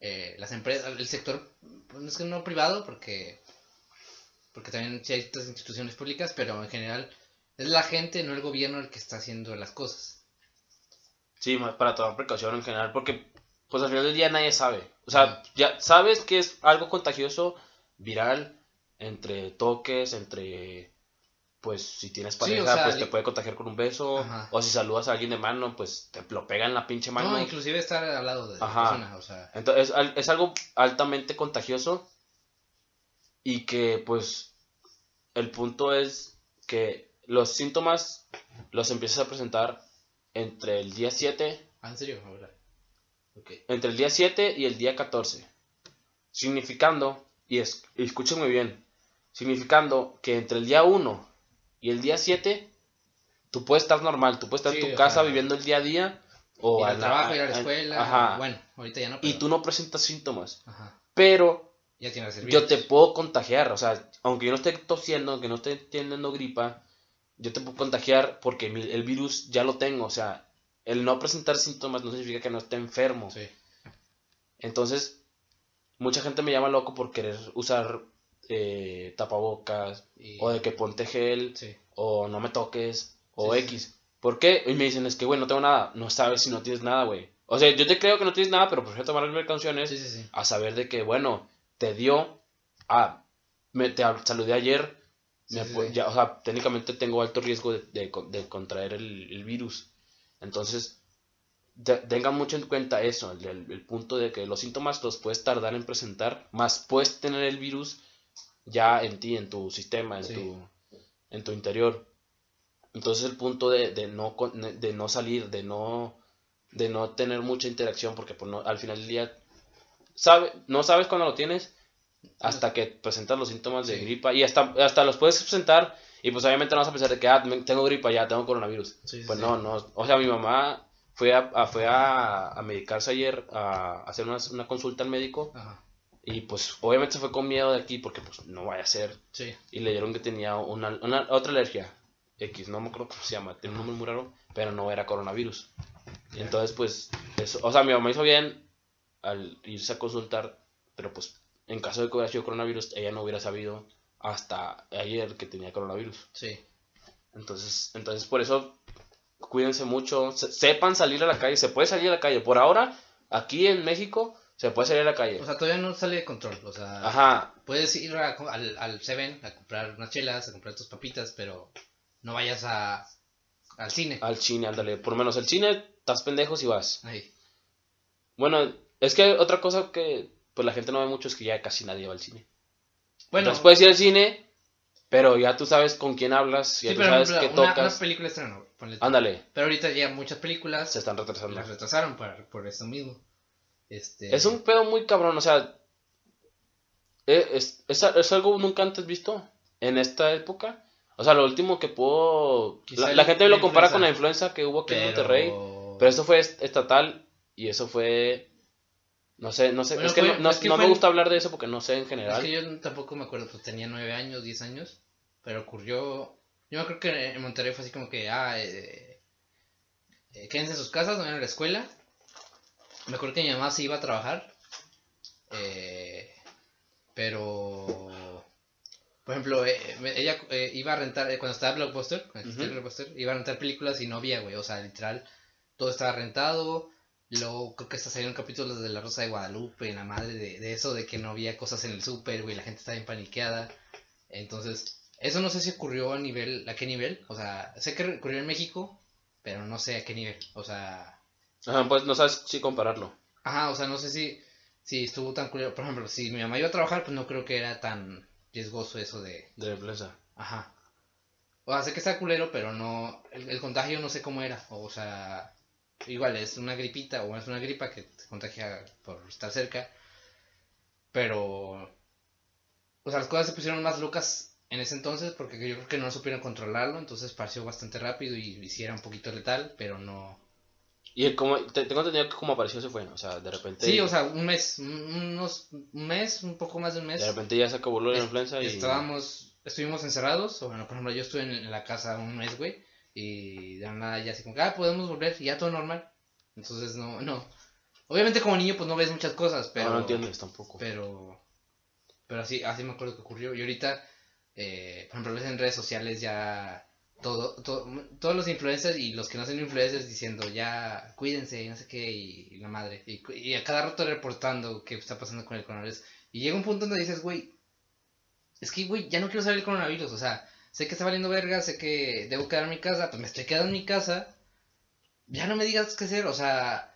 eh, las empresas, el sector, pues no es que no privado, porque, porque también hay estas instituciones públicas, pero en general es la gente, no el gobierno el que está haciendo las cosas. Sí, más para tomar precaución en general, porque pues al final del día nadie sabe. O sea, ya sabes que es algo contagioso, viral, entre toques, entre, pues si tienes Sí, pareja, o sea, pues te puede contagiar con un beso, Ajá. o si saludas a alguien de mano, pues te lo pega en la pinche mano. No, inclusive estar al lado de la Ajá. persona, o sea, Entonces, es, al- es algo altamente contagioso y que, pues, el punto es que los síntomas los empiezas a presentar entre el día 7 ah, en serio, ahora. Entre el día 7 y el día 14. Significando, y, es, y escuchen muy bien, significando que entre el día 1 y el día 7, tú puedes estar normal, tú puedes estar Sí, en tu casa sea, viviendo el día a día, o ir al trabajo, ir a la escuela. ajá, Bueno, ahorita ya no. y pero- tú no presentas síntomas, Ajá. pero Ya yo te puedo contagiar, o sea, aunque yo no esté tosiendo, aunque no esté teniendo gripa, yo te puedo contagiar porque mi- el virus ya lo tengo, o sea, el no presentar síntomas no significa que no esté enfermo. Sí. Entonces, mucha gente me llama loco por querer usar eh, tapabocas, Y- o de que ponte gel, Sí. o no me toques, o Sí, sí, X. ¿Por qué? Y me dicen, es que, güey, no tengo nada. No sabes si no tienes nada, güey. O sea, yo te creo que no tienes nada, pero prefiero tomar las sí. a saber de que, bueno, te dio, ah, me, te saludé ayer, me ya, o sea, técnicamente tengo alto riesgo de, de con- de contraer el, el virus. Entonces, te- tengan mucho en cuenta eso, el, el- el punto de que los síntomas los puedes tardar en presentar, más puedes tener el virus ya en ti, en tu sistema, en, Sí. tu, en tu interior. Entonces el punto de, de no, con- de no salir, de no, de no tener mucha interacción, porque pues, no- al final del día sabe, no sabes cuándo lo tienes hasta que presentas los síntomas de Sí. gripa y hasta, hasta los puedes presentar y pues obviamente no vas a pensar de que ah, tengo gripa ya, tengo coronavirus. Sí, pues no, no, o sea, mi mamá fue a, a- fue a, a medicarse ayer, a hacer una, una consulta al médico Ajá. Y pues obviamente se fue con miedo de aquí porque pues no vaya a ser Sí. y le dieron que tenía una, una- otra alergia X, no me acuerdo cómo se llama, tiene un nombre muy raro, pero no era coronavirus. Entonces, pues, eso, o sea, mi mamá hizo bien al irse a consultar, pero pues, en caso de que hubiera sido coronavirus, ella no hubiera sabido hasta ayer que tenía coronavirus. Sí. Entonces, entonces por eso, cuídense mucho, se- sepan salir a la calle, se puede salir a la calle. Por ahora, aquí en México, Se puede salir a la calle. O sea, todavía no sale de control. O sea, Ajá. puedes ir a- al, al Seven a comprar unas chelas, a comprar tus papitas, pero no vayas a, al cine. Al cine, ándale. Por lo menos el cine, estás pendejo si vas. Ahí. Bueno, es que otra cosa que pues la gente no ve mucho es que ya casi nadie va al cine. Bueno, Entonces puedes ir al cine, pero ya tú sabes con quién hablas, ya sí, tú pero sabes qué una, tocas. una película estreno. Ándale, Pero ahorita ya muchas películas se están retrasando. las retrasaron por, por esto mismo. Este, Es un pedo muy cabrón, o sea, eh, es, es, es algo nunca antes visto en esta época. O sea, lo último que. Quizá La, gente la lo compara influenza. con la influenza que hubo aquí en. Monterrey, pero esto fue est- estatal y eso fue... No sé, no sé, Bueno, es que, fue- no, no- es que no fue me gusta hablar de eso porque no sé en Es general. que yo tampoco me acuerdo, pues tenía nueve años, diez años, pero ocurrió, yo acuerdo que en Monterrey fue así como que, ah, eh, eh, quédense en sus casas, no vayan a la escuela. Me acuerdo que mi mamá se iba a trabajar, eh, pero, por ejemplo, eh, ella eh, iba a rentar, eh, cuando estaba Blockbuster, cuando existía. Blockbuster, iba a rentar películas y no había, güey, o sea, literal, todo estaba rentado. Luego creo que hasta salieron capítulos de La Rosa de Guadalupe, la madre de, de eso, de que no había cosas en el súper, güey, la gente estaba bien paniqueada. Entonces, eso no sé si ocurrió a nivel, ¿a qué nivel? O sea, sé que ocurrió en México, pero no sé a qué nivel. O sea, Ajá, pues no sabes si compararlo. ajá, o sea, no sé si, si estuvo tan culero. Por ejemplo, si mi mamá iba a trabajar, pues no creo que era tan riesgoso eso de, De influenza. Ajá. O sea, sé que está culero, pero no. El, el contagio no sé cómo era. O sea, igual es una gripita o es una gripa que te contagia por estar cerca. Pero. O sea, las cosas se pusieron más locas en ese entonces porque yo creo que no supieron controlarlo. Entonces pareció bastante rápido y, y sí era un poquito letal, pero no. Y el como, te- tengo entendido que como apareció se fue, o sea, de repente... Sí, o sea, un mes, un- unos, un mes, un poco más de un mes. De repente ya se acabó la Es- influenza y... Estábamos, estuvimos encerrados, o bueno, por ejemplo, yo estuve en, en la casa un mes, güey, y de nada ya así como, ah, podemos volver, y ya todo normal. Entonces, no, no. Obviamente como niño, pues no ves muchas cosas, pero... No, no entiendes tampoco. Pero, pero así, así me acuerdo que ocurrió. Y ahorita, eh, por ejemplo, ves en redes sociales ya todo, todo, todos los influencers y los que no son influencers diciendo ya cuídense y no sé qué y, y la madre. Y, a cada rato reportando qué está pasando con el coronavirus. Y llega un punto donde dices, güey, es que, güey, ya no quiero saber el coronavirus. O sea, sé que está valiendo verga, sé que debo quedar en mi casa, pues me estoy quedando en mi casa. Ya no me digas qué hacer, o sea,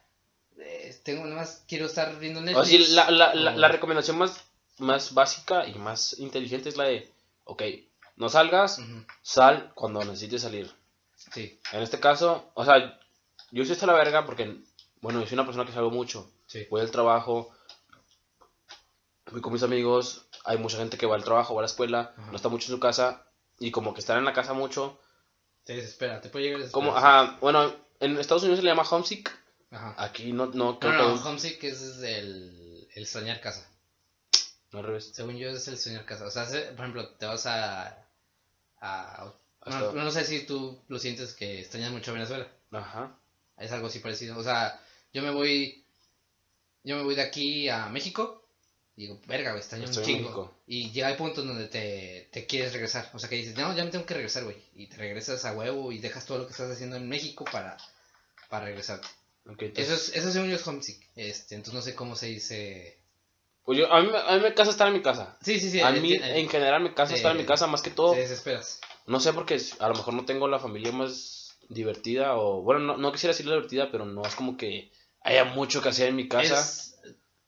eh, tengo nada más, quiero estar viendo O Netflix. sea, sí, la, la, la, o- la recomendación más, más básica y más inteligente es la de, ok, no salgas, sal cuando necesites salir. Sí, En este caso, o sea, yo sí estoy a la verga porque, bueno, yo soy una persona que salgo mucho. sí. Voy al trabajo, voy con mis amigos, hay mucha gente que va al trabajo, va a la escuela, no está mucho en su casa, y como que estar en la casa mucho, Te desespera, te puede llegar a como, ajá, bueno, en Estados Unidos se le llama homesick, Ajá. aquí no, no, No, creo no, que homesick es el, el soñar casa. no, al revés. Según yo es el soñar casa. O sea, se- por ejemplo, te vas a... a Hasta- bueno, no sé si tú lo sientes que extrañas mucho Venezuela. Ajá. Es algo así parecido. O sea, yo me voy... Yo me voy de aquí a México. Y digo, verga, güey, extraño Estoy un chingo. Y llega el punto en donde te, te quieres regresar. O sea, que dices, no, ya me tengo que regresar, güey. Y te regresas a huevo y dejas todo lo que estás haciendo en México para, para regresar. Ok, entonces- Eso es, eso es homesick. Este, entonces no sé cómo se dice. Pues yo, a mí, me- a mí me casa estar en mi casa. Sí, sí, sí. a eh, mí, eh, en general, me casa eh, estar en mi casa más que todo. Te desesperas. No sé porque a lo mejor no tengo la familia más divertida o... Bueno, no, no quisiera decirle divertida, pero no es como que haya mucho que hacer en mi casa. ¿Es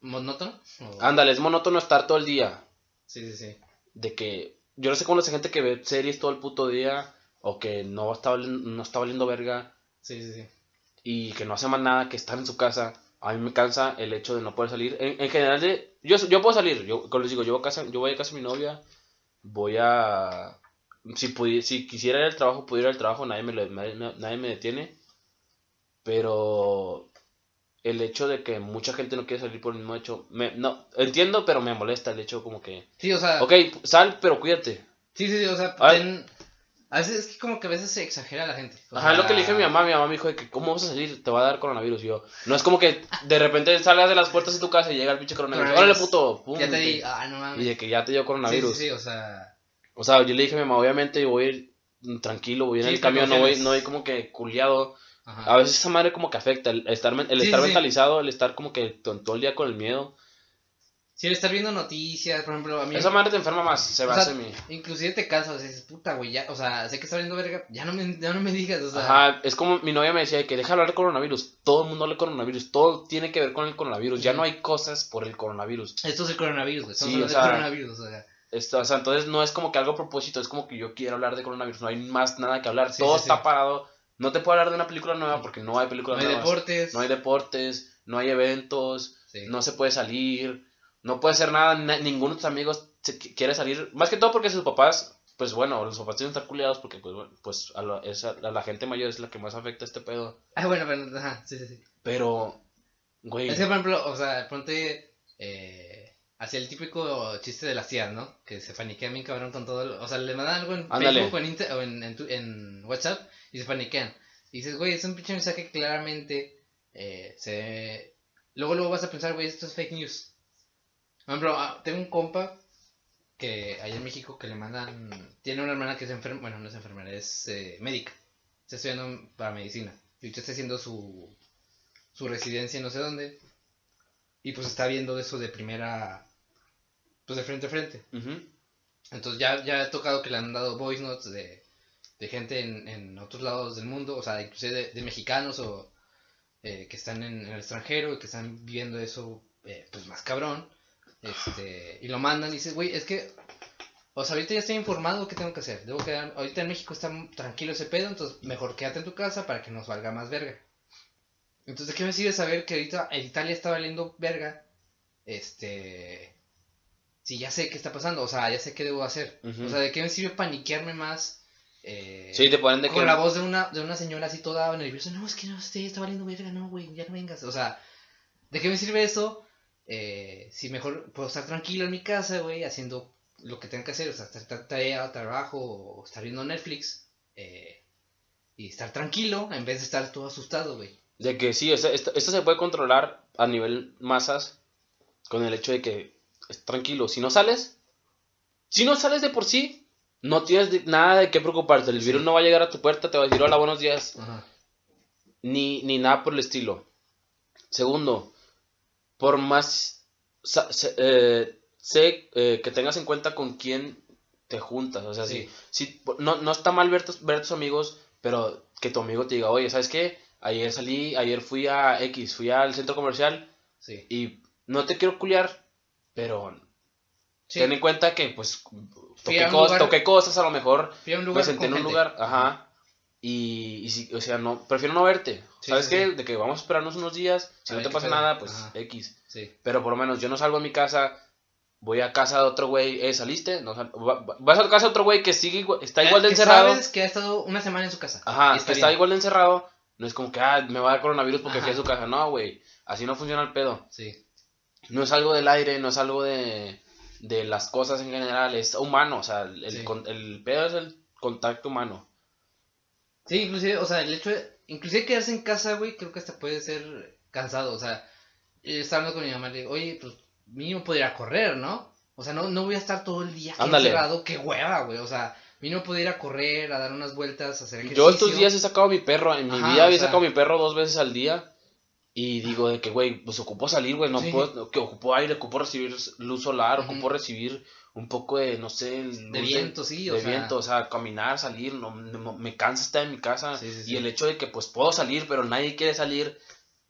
monótono? Ándale, es monótono estar todo el día. Sí, sí, sí. De que... Yo no sé cómo es gente que ve series todo el puto día o que no está, no está valiendo verga Sí, sí, sí. y que no hace más nada que estar en su casa. A mí me cansa el hecho de no poder salir. En, en general, de, yo, yo puedo salir. Yo, como les digo, yo, voy a casa, yo voy a casa de mi novia. Voy a... Si, pudi- si quisiera ir al trabajo, pudiera ir al trabajo. Nadie me, lo- nadie, nadie me detiene. Pero el hecho de que mucha gente no quiere salir por el mismo hecho... Me, no, entiendo, pero me molesta el hecho como que... Sí, o sea. Ok, sal, pero cuídate. Sí, sí, sí. O sea, Ah. ten- a veces es que como que a veces se exagera la gente. O Ajá, lo que le dije a mi mamá. Mi mamá me dijo de que, ¿cómo vas a salir? Te va a dar coronavirus. Y yo, no es como que de repente salgas de las puertas de tu casa y llega el pinche coronavirus. Órale, puto. Pum, Ya te y di. Ah, no mames. Y de que ya te dio coronavirus. sí, sí, o sea. O sea, yo le dije a mi mamá, obviamente, voy a ir tranquilo, voy en el camión, no voy, no voy como que culiado. Ajá. A veces esa madre como que afecta, el estar, el Sí, estar mentalizado, el estar como que todo el día con el miedo. Si estar viendo noticias, por ejemplo, a mí... Esa madre te enferma más, se hace a mí. Inclusive te o sea, dices, puta, güey, ya, o sea, sé que está viendo verga, ya no me, ya no me digas, o sea... Ajá, es como mi novia me decía que deja hablar de coronavirus. Todo el mundo habla de coronavirus. Todo tiene que ver con el coronavirus. Ya no hay cosas por el coronavirus. Esto es el coronavirus, güey, Sí, o del sea, coronavirus, o sea... Esto, o sea, entonces no es como que algo a propósito. Es como que yo quiero hablar de coronavirus. No hay más nada que hablar. Sí, Todo sí, está sí. parado. No te puedo hablar de una película nueva porque no hay No películas hay nuevas. deportes. No hay deportes. No hay eventos. No se puede salir. No puede hacer nada. na- ninguno de tus amigos se qu- quiere salir. Más que todo porque sus papás. Pues bueno, los papás tienen que estar culiados porque pues, bueno, pues a, la, a la gente mayor es la que más afecta este pedo. Ah, bueno, pero, ajá, sí, sí, sí. Pero, güey. Es que, por ejemplo, o sea, ponte, eh, hacia el típico chiste de las tías, ¿no? Que se paniquean bien cabrón con todo, lo- o sea, le mandan algo en Ándale. Facebook o, en, Insta- o en, en tu- en WhatsApp y se paniquean. Y dices, güey, es un pinche mensaje que claramente eh, se... Luego, luego vas a pensar, güey, esto es fake news. Por ejemplo, ah, tengo un compa que allá en México que le mandan... Tiene una hermana que es enferma, bueno, no es enfermera, es eh, médica. Está estudiando para medicina. Y ahorita está haciendo su, su residencia en no sé dónde. Y pues está viendo eso de primera... Pues de frente a frente. Entonces ya, ya ha tocado que le han dado voice notes de, de gente en, en otros lados del mundo, o sea, inclusive de, de mexicanos o eh, que están en, en el extranjero y que están viviendo eso, eh, pues más cabrón, este, y lo mandan y dices, güey, es que, o sea, ahorita ya estoy informado, ¿qué tengo que hacer? Debo quedar, ahorita en México está tranquilo ese pedo, entonces mejor quédate en tu casa para que nos valga más verga. Entonces, ¿de qué me sirve saber que ahorita en Italia está valiendo verga? Este si ya sé qué está pasando, o sea, ya sé qué debo hacer. O sea, ¿de qué me sirve paniquearme más? Eh, Sí, te ponen de con que. la voz de una, de una señora así toda nerviosa. No, es que no sé, está valiendo verga, no, güey, ya no vengas. O sea, ¿de qué me sirve eso? Eh, si mejor puedo estar tranquilo en mi casa, güey, haciendo lo que tenga que hacer, o sea, estar tarea, trabajo, o estar viendo Netflix, eh, y estar tranquilo en vez de estar todo asustado, güey. De que sí, esto, esto se puede controlar a nivel masas con el hecho de que es tranquilo. Si no sales, si no sales de por sí, no tienes de- nada de qué preocuparte. El virus no va a llegar a tu puerta, te va a decir hola, buenos días, Ajá. ni, ni nada por el estilo. Segundo, por más eh, sé eh, que tengas en cuenta con quién te juntas. O sea, Sí. si, si- no, no está mal ver tus, ver tus amigos, pero que tu amigo te diga, oye, ¿sabes qué? Ayer salí, ayer fui a X, fui al centro comercial Sí. y no te quiero culiar, pero Sí. ten en cuenta que pues toqué, a un cos- lugar- toqué cosas, a lo mejor Fui a un me senté en un gente. lugar, ajá, y, y si, o sea, no, prefiero no verte, Sí, ¿sabes sí, qué? sí. De que vamos a esperarnos unos días, si A no te pasa nada, pues Ajá. X, pero por lo menos yo no salgo a mi casa, voy a casa de otro güey, eh, ¿saliste? No, sal- va- va- vas a casa de otro güey que sigue igual- está igual de Que encerrado, sabes que ha estado una semana en su casa. ajá, que está igual de encerrado, no es como que, ah, me va a dar coronavirus porque Ajá. fui a su casa, no, güey, así no funciona el pedo. Sí. no es algo del aire, no es algo de, de las cosas en general, es humano, o sea, el, con- el pedo es el contacto humano. Sí, inclusive, o sea, el hecho de, inclusive quedarse en casa, güey, creo que hasta puede ser cansado, o sea, yo estaba hablando con mi mamá, le digo, oye, pues, mínimo podría correr, ¿no? O sea, no, no voy a estar todo el día encerrado, qué hueva, güey, o sea, mínimo podría ir a correr, a dar unas vueltas, a hacer ejercicio. Yo estos días he sacado a mi perro, en mi Ajá, vida había sea- sacado a mi perro dos veces al día y digo de que, güey, pues ocupo salir, güey, no Sí. puedo, que ocupo aire, ocupo recibir luz solar, Ujú. ocupo recibir un poco de, no sé, De viento, sí, o de sea. viento, o sea, caminar, salir, no, no- me cansa estar en mi casa Sí, sí, y sí. el hecho de que pues puedo salir, pero nadie quiere salir,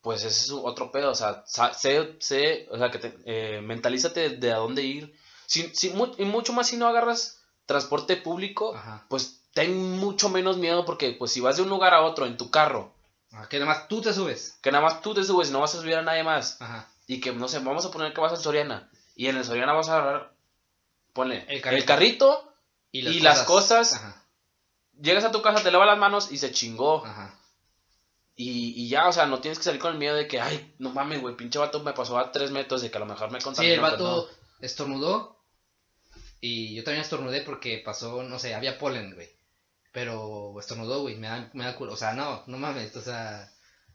pues ese es otro pedo, o sea, sé, sé, o sea, que te, eh, mentalízate de a dónde ir, si, si, mu- y mucho más si no agarras transporte público, Ajá. pues ten mucho menos miedo porque pues si vas de un lugar a otro en tu carro, Ajá, que nada más tú te subes. que nada más tú te subes y no vas a subir a nadie más, Ajá. y que no sé, vamos a poner que vas al Soriana, y en el Soriana vas a agarrar, ponle, El el carrito. Y las cosas- Ajá. llegas a tu casa, te lavas las manos y se chingó. Ajá. Y, y ya, o sea, no tienes que salir con el miedo de que, ay, no mames, güey, pinche vato me pasó a tres metros de que a lo mejor me Sí, contaminó. el pues, vato estornudó. Y yo también estornudé porque pasó, no sé, había polen, güey. Pero estornudó, güey, me da, me da culo. O sea, no, no mames, o sea.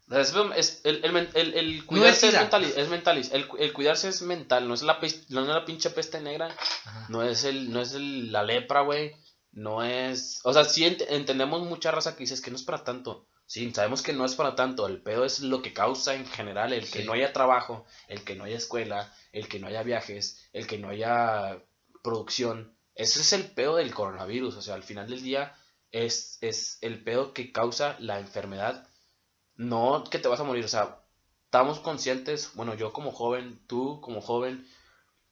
Es, el, el, el- el cuidarse es, mental, es mental. El, el cuidarse es mental, no es la, no es la pinche peste negra, Ajá. no es, el, no es el- la lepra, güey. no es, o sea, sí ent- entendemos mucha raza que dices que no es para tanto. Sí, sabemos que no es para tanto. El pedo es lo que causa en general, el que no haya trabajo, el que no haya escuela, el que no haya viajes, el que no haya producción. Ese es el pedo del coronavirus. O sea, al final del día es, es el pedo que causa la enfermedad. No que te vas a morir. O sea, estamos conscientes, bueno, yo como joven, tú como joven,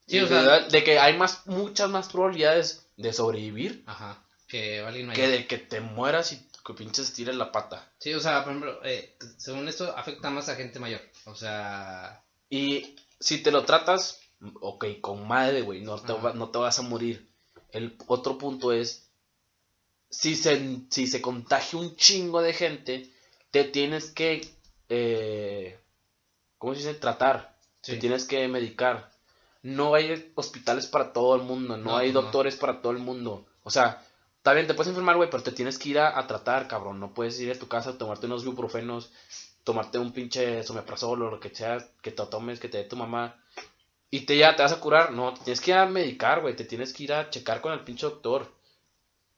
Sí, y o de, sea- verdad, de que hay más, muchas más probabilidades de sobrevivir Ajá. Que alguien que de que te mueras y que pinches tires la pata. Sí, o sea, por ejemplo, eh, según esto afecta más a gente mayor. O sea, Y si te lo tratas, ok, con madre, güey, no te, va- no te vas a morir. El otro punto es, si se, si se contagia un chingo de gente, te tienes que, eh, ¿cómo se dice? Tratar. Te tienes que medicar. No hay hospitales para todo el mundo, no, No, hay pues no. doctores para todo el mundo. O sea, está bien, te puedes enfermar, güey, pero te tienes que ir a, a tratar, cabrón. No puedes ir a tu casa, tomarte unos ibuprofenos, tomarte un pinche someprazol o lo que sea que te tomes, que te dé tu mamá. Y te ya te vas a curar. No, te tienes que ir a medicar, güey. Te tienes que ir a checar con el pinche doctor.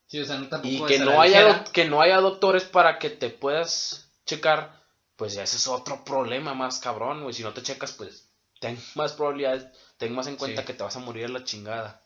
sí, o sea, no tampoco Y que no, haya, que no haya doctores para que te puedas checar, pues ya ese es otro problema más cabrón, güey. Si no te checas, pues ten más probabilidades, ten más en cuenta Sí. que te vas a morir a la chingada.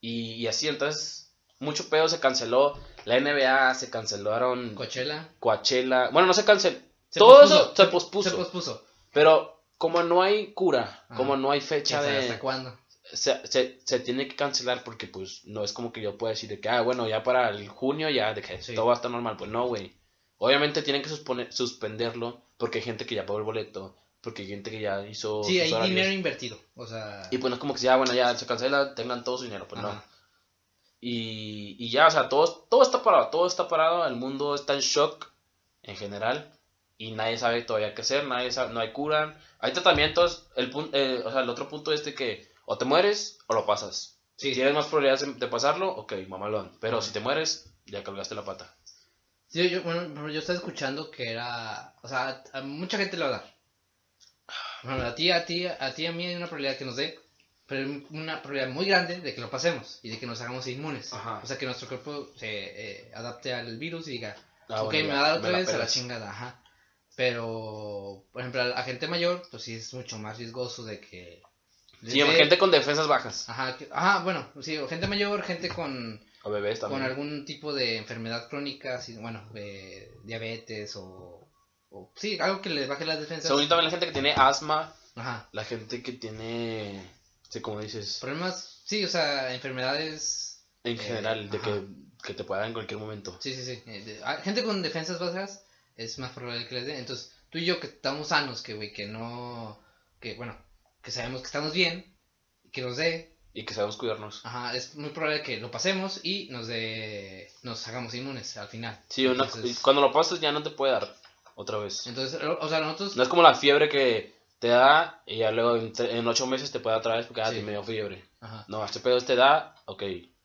Y, y así, entonces, mucho pedo se canceló. La NBA se cancelaron. Coachella. Coachella. Bueno, no se canceló. Todo pospuso, eso se pospuso. Se pospuso. Pero como no hay cura, Ajá. como no hay ¿Quién fecha de ¿Hasta cuándo? se, se, se tiene que cancelar porque pues no es como que yo pueda decir de que, ah, bueno, ya para el junio ya de que Sí. todo va a estar normal. Pues no, güey. Obviamente tienen que suspone- suspenderlo porque hay gente que ya pagó el boleto, porque hay gente que ya hizo... Sí, hay horarios. dinero invertido. O sea, Y pues no es como que ya, bueno, ya se cancela, tengan todo su dinero, pues no. Y, y ya, o sea, todo, todo está parado, todo está parado, el mundo está en shock en general y nadie sabe todavía qué hacer, nadie sabe, no hay cura, hay tratamientos, el, eh, o sea, el otro punto es de que o te mueres o lo pasas. Sí. Si tienes más probabilidades de, pasarlo, ok, mamalón, pero si te mueres, ya colgaste la pata. Sí, yo, bueno, yo estaba escuchando que era, o sea, a mucha gente le va a dar. Bueno, a ti, a ti, a ti, a mí hay una probabilidad que nos dé, pero hay una probabilidad muy grande de que lo pasemos y de que nos hagamos inmunes. Ajá. O sea, que nuestro cuerpo se eh, adapte al virus y diga, Ah, ok, bueno, me va a dar otra la vez a la chingada, ajá. Pero, por ejemplo, a la gente mayor, pues sí es mucho más riesgoso de que... Sí, de- gente con defensas bajas, Ajá, que- ajá, bueno, sí, gente mayor, gente con, o bebés con también. algún tipo de enfermedad crónica, así, bueno, eh, diabetes o, o- sí, algo que les baje las defensas. Según también la gente que tiene asma, Ajá, la gente que tiene, sí, como dices, problemas, sí, o sea, enfermedades, en eh, general, de que, que te pueda dar en cualquier momento. sí, sí, sí, eh, de- ah, gente con defensas bajas es más probable que les dé. Entonces, tú y yo que estamos sanos, que güey, que no, que bueno, que sabemos que estamos bien, que nos dé, Y que sabemos cuidarnos. ajá, es muy probable que lo pasemos y nos dé, nos hagamos inmunes al final. Sí, una- Entonces- cuando lo pasas ya no te puede dar otra vez. Entonces, o sea, nosotros... No es como la fiebre que te da y ya luego en, tre- en ocho meses te puede dar otra vez porque ah, Sí. te me dio fiebre. Ajá, No, este pedo te da, ok.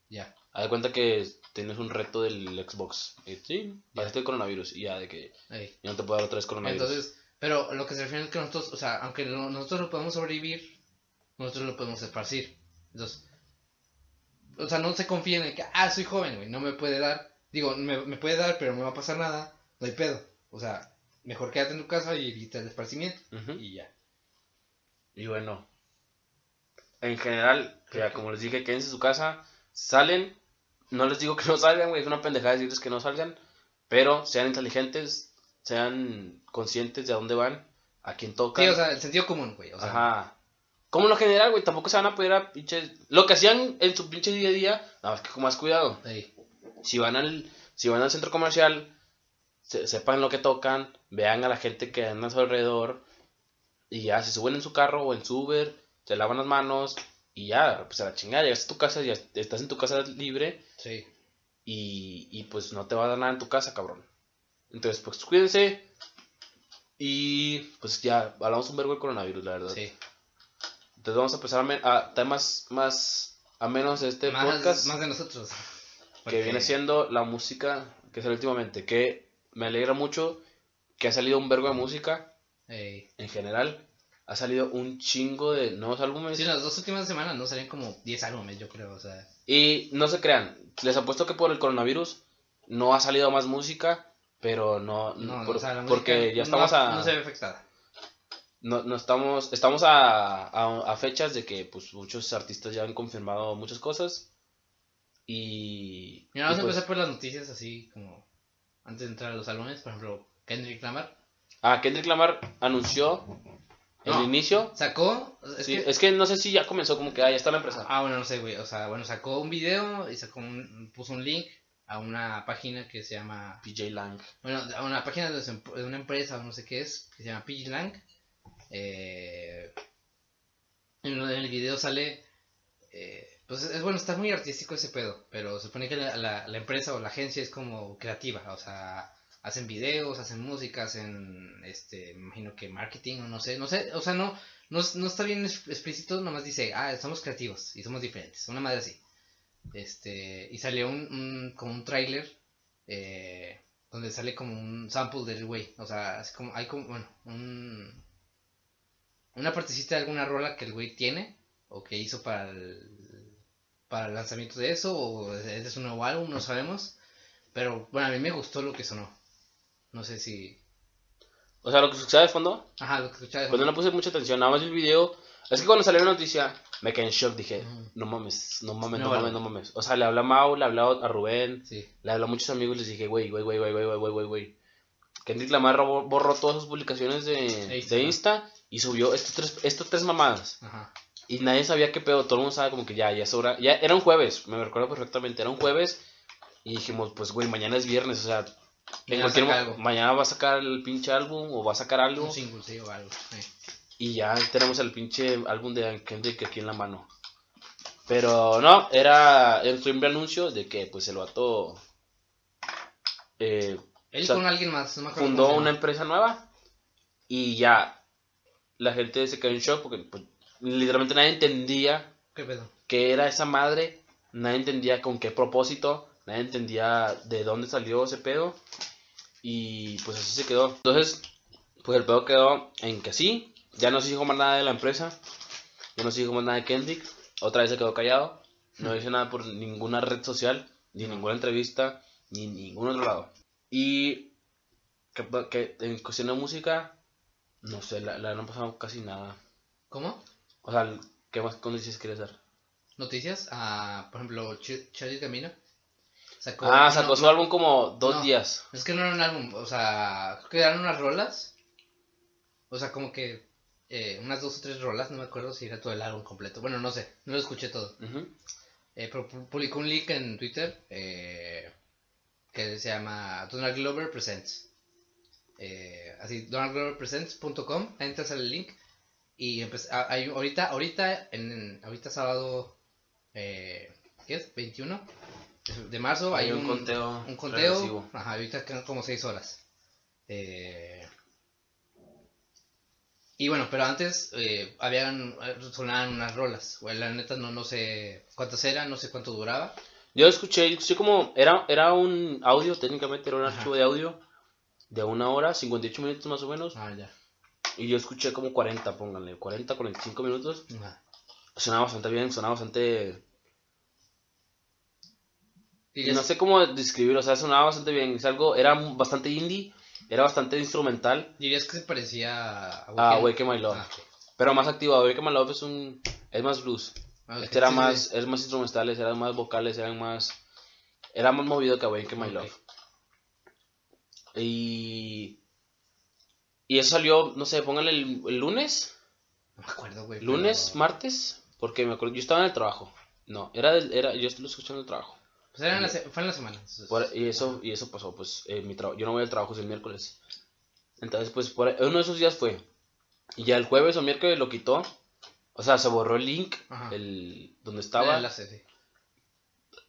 ya. Haz de cuenta que tienes un reto del Xbox. Y, sí, pasaste el coronavirus y ya de que ahí. ya no te puede dar otra vez coronavirus. Entonces, pero lo que se refiere es que nosotros, o sea, aunque lo- nosotros lo podemos sobrevivir, nosotros lo podemos esparcir. Entonces, o sea, no se confíen en que, ah, soy joven, güey, no me puede dar. Digo, me, me puede dar, pero no me va a pasar nada, no hay pedo. O sea, mejor quédate en tu casa y evita el esparcimiento. Y ya. Y bueno, en general, ya como les dije, quédense en su casa, salen, no les digo que no salgan, güey, es una pendejada decirles que no salgan, pero sean inteligentes, sean conscientes de a dónde van, a quién tocan. Sí, o sea, el sentido común, güey. O sea, Ajá. Como en lo general, güey, tampoco se van a poder a pinches... Lo que hacían en su pinche día a día, nada más que con más cuidado. ahí. Si van al, si van al centro comercial, se- sepan lo que tocan, vean a la gente que anda a su alrededor, y ya, se suben en su carro o en su Uber, se lavan las manos, y ya, pues a la chingada, llegas a tu casa, ya estás en tu casa libre, Sí. y, y pues no te va a dar nada en tu casa, cabrón. Entonces, pues cuídense, y pues ya, hablamos un verbo del coronavirus, la verdad. Sí. Entonces vamos a empezar a, a temas más a menos de este más, podcast más de nosotros. que viene siendo la música que sale últimamente, que me alegra mucho que ha salido un vergo de música en general. ha salido un chingo de nuevos álbumes. Sí, las dos últimas semanas no salían como 10 álbumes, yo creo, o sea. Y no se crean, les apuesto que por el coronavirus no ha salido más música, pero no, No, por- o sea, la porque música ya no- estamos a No se ve afectada. No, no estamos estamos a, a, a fechas de que pues muchos artistas ya han confirmado muchas cosas y, Mira, vamos y, a pues- empezar por las noticias así como antes de entrar a los álbumes. Por ejemplo, Kendrick Lamar ah, Kendrick Lamar anunció el No. inicio sacó. Es Sí, que- es que no sé si ya comenzó como que ah, ya está la empresa Ah, bueno, no sé, güey. O sea, bueno, sacó un video y sacó un, puso un link a una página que se llama. PJ Lang Bueno, a una página de, su em- de una empresa, o no sé qué es, que se llama Piglang. Eh, en el video sale. eh, pues es bueno, está muy artístico ese pedo, pero se supone que la, empresa o la agencia es como creativa, o sea, hacen videos, hacen música, hacen, este, imagino que marketing o no sé, no sé, o sea, no, no, no está bien explícito, nomás dice, ah, somos creativos y somos diferentes, una madre así. Este, y salió un, un- como un tráiler, eh, donde sale como un sample del güey, o sea, como, hay como, bueno, un, una partecita de alguna rola que el güey tiene, o que hizo para el, para el lanzamiento de eso, o es de su nuevo álbum, no sabemos, pero bueno, a mí me gustó lo que sonó, no sé si, o sea lo que escuchaba de fondo. Ajá, lo que escuchaba de Pues no le puse mucha atención, nada más el video. Es que cuando salió la noticia, me quedé en shock, dije, no mames, no mames, No, no, mames, no mames. O sea, le hablé a Mau, le hablé a Rubén, sí, le hablé a muchos amigos, les dije, güey, güey, güey, güey, güey, güey, güey, güey. Kendrick Lamar borró, borró todas sus publicaciones de, de Insta y subió estos tres, estos tres mamadas. ajá, Y nadie sabía qué pedo, todo el mundo sabe como que ya, ya es hora. Ya era un jueves, me recuerdo perfectamente, era un jueves. Y dijimos, pues güey, mañana es viernes, o sea, en Mañana cualquier algo. mañana va a sacar el pinche álbum o va a sacar algo. un single, sí, o algo, sí. Y ya tenemos el pinche álbum de Kendrick aquí en la mano. Pero no, era el simple anuncio de que pues el vato eh, Él O sea, con alguien más, no me acuerdo fundó una empresa nueva y ya la gente se quedó en shock porque pues, literalmente nadie entendía ¿Qué pedo? qué era esa madre, nadie entendía con qué propósito, nadie entendía de dónde salió ese pedo y pues así se quedó. Entonces, pues el pedo quedó en que sí, ya no se dijo más nada de la empresa, ya no se dijo más nada de Kendrick, otra vez se quedó callado, no dice nada por ninguna red social, ni ninguna entrevista, ni ningún otro lado. Y que, que en cuestión de música, no sé, la, la no ha pasado casi nada. ¿Cómo? O sea, ¿qué más condiciones quieres dar? Noticias, ah, por ejemplo, Ch- Charlie Camino. Sacó, Ah, no, sacó su no, álbum como dos no. días. Es que no era un álbum, o sea, creo que eran unas rolas. O sea, como que eh, unas dos o tres rolas, no me acuerdo si era todo el álbum completo. Bueno, no sé, no lo escuché todo. Eh, pero pu- publicó un link en Twitter eh, que se llama Donald Glover Presents. Eh, así, donaldgloverpresents.com, entras al link y empe- a- hay, ahorita, ahorita, en, ahorita sábado, eh, ¿qué es? 21 de marzo hay, Hay un un, conteo un conteo, ajá, ahorita quedan como 6 horas. Eh, y bueno, pero antes eh, habían sonaban unas rolas. Bueno, la neta no, no sé cuántas eran, no sé cuánto duraba. Yo escuché, escuché como, era, era un audio, técnicamente era un Ajá. archivo de audio de una hora, 58 minutos más o menos. Ah, ya. Y yo escuché como 40, pónganle, 40, 45 minutos. Ajá. Sonaba bastante bien, sonaba bastante... Y No sé cómo describirlo, o sea, sonaba bastante bien. Es algo, era bastante indie, era bastante instrumental. dirías que se parecía a Ah? Wake My Love. Ah. Pero más activado, Wake My Love es un... Es más blues. Ah, Este era sí, más, sí. es más instrumentales, eran más vocales, eran más, era más movido que Awake My Ok. Love. Y, y eso salió, no sé, pónganle el, el lunes, No me acuerdo, güey. lunes, pero- martes, porque me acuerdo, yo estaba en el trabajo. No, era, del- era yo lo escuché en el trabajo. Pues era en la fue en la semana. Por- y eso, y eso pasó, pues, eh, mi trabajo, yo no voy al trabajo es el miércoles. Entonces, pues, por, uno de esos días fue. Y ya el jueves o miércoles lo quitó. O sea, se borró el link, Ajá. el donde El estaba. enlace, sí.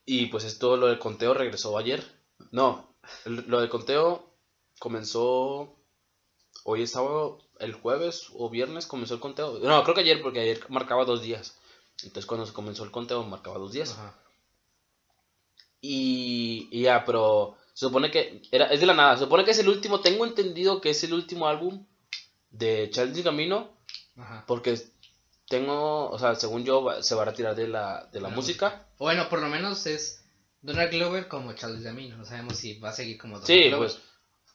Y pues esto, lo del conteo regresó ayer. No, el- lo del conteo comenzó hoy es sábado, el jueves o viernes comenzó el conteo. No, creo que ayer, porque ayer marcaba dos días. Entonces cuando se comenzó el conteo marcaba dos días. Ajá. Y, y ya, pero se supone que era, es de la nada. Se supone que es el último, tengo entendido que es el último álbum de Charles Camino Ajá. Porque tengo, o sea, según yo, se va a retirar de la, de la La música. Bueno, por lo menos es Donald Glover como Charles Gambino. No sabemos si va a seguir como Donald Sí, Glover. pues,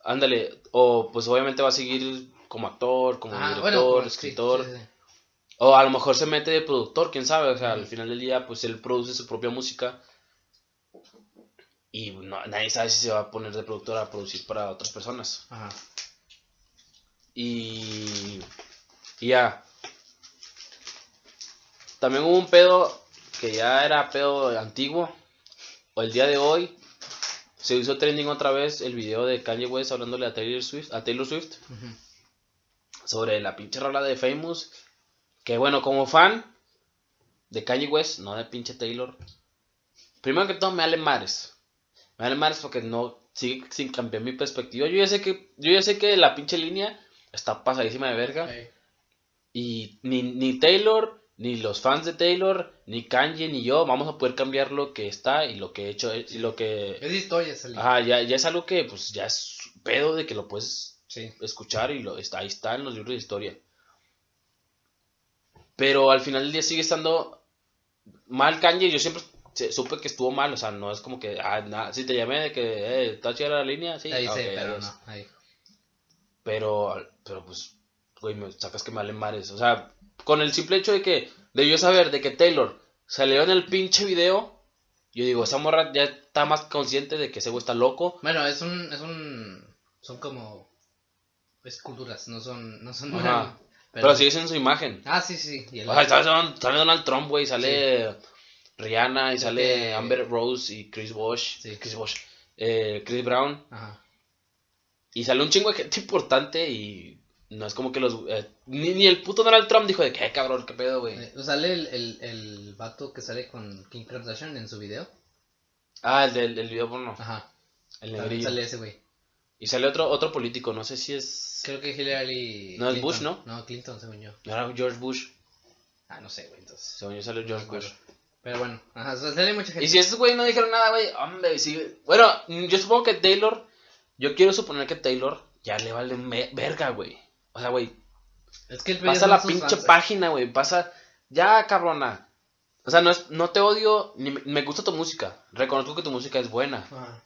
ándale. O pues obviamente va a seguir como actor, como Ajá, director, bueno, sí, escritor. sí, sí. O a lo mejor se mete de productor, quién sabe. O sea, al final del día, pues él produce su propia música. Y no- nadie sabe si se va a poner de productor a producir para otras personas. Ajá. Y, y ya. También hubo un pedo que ya era pedo antiguo. O el día de hoy se hizo trending otra vez el video de Kanye West hablándole a Taylor Swift, a Taylor Swift sobre la pinche rola de Famous. Que bueno, como fan de Kanye West, no de pinche Taylor. Primero que todo me vale mares. Me vale mares porque no sigue sin cambiar mi perspectiva. Yo ya sé que, yo ya sé que la pinche línea está pasadísima de verga. Y ni, ni Taylor, ni los fans de Taylor, ni Kanye, ni yo vamos a poder cambiar lo que está y lo que he hecho es- y lo que... Es historia. Ajá, ya, ya es algo que pues ya es pedo de que lo puedes Sí. escuchar y lo está ahí está en los libros de historia. Pero al final del día sigue estando mal Kanye, yo siempre supe que estuvo mal, o sea, no es como que ah, nada, si te llamé de que eh, está chida la línea, sí, Ahí sí, pero adiós. no. Ahí. Pero, pero pues, güey, me sacas que me valen mares. O sea, con el simple hecho de que, de yo saber de que Taylor salió en el pinche video, yo digo, esa morra ya está más consciente de que ese güey está loco. Bueno, es un, es un, son como esculturas, no son, no son Ajá. Pero, sigue siendo su imagen. Ah, sí, sí. Y el- O sea, sale Donald, sale Donald Trump, güey, sale Rihanna y sale que- Amber Rose y Chris Bosh. Sí. Chris Bosh. eh, Chris Brown. Ajá. Y sale un chingo de gente importante y no es como que los... eh, ni, ni el puto Donald Trump dijo de qué cabrón, qué pedo, güey. Eh, Sale el, el, el vato que sale con Kim Kardashian en su video. Ah, el del, video porno. Ajá. El negrillo. sale ese güey. Y sale otro, otro político, no sé si es... Creo que Hillary. No, es. Bush, ¿no? No, Clinton, según yo. No era George Bush. Ah, no sé, güey, entonces. Según yo sale George. Bush. Pero bueno, ajá, sale mucha gente. Y si estos güey no dijeron nada, güey, hombre, sí. Bueno, yo supongo que Taylor, yo quiero suponer que Taylor ya le vale verga, güey. O sea, güey, Es que el pasa la pinche fans, página, güey, pasa, ya, cabrona. O sea, no, es, no te odio, ni me, me gusta tu música. Reconozco que tu música es buena. Ajá.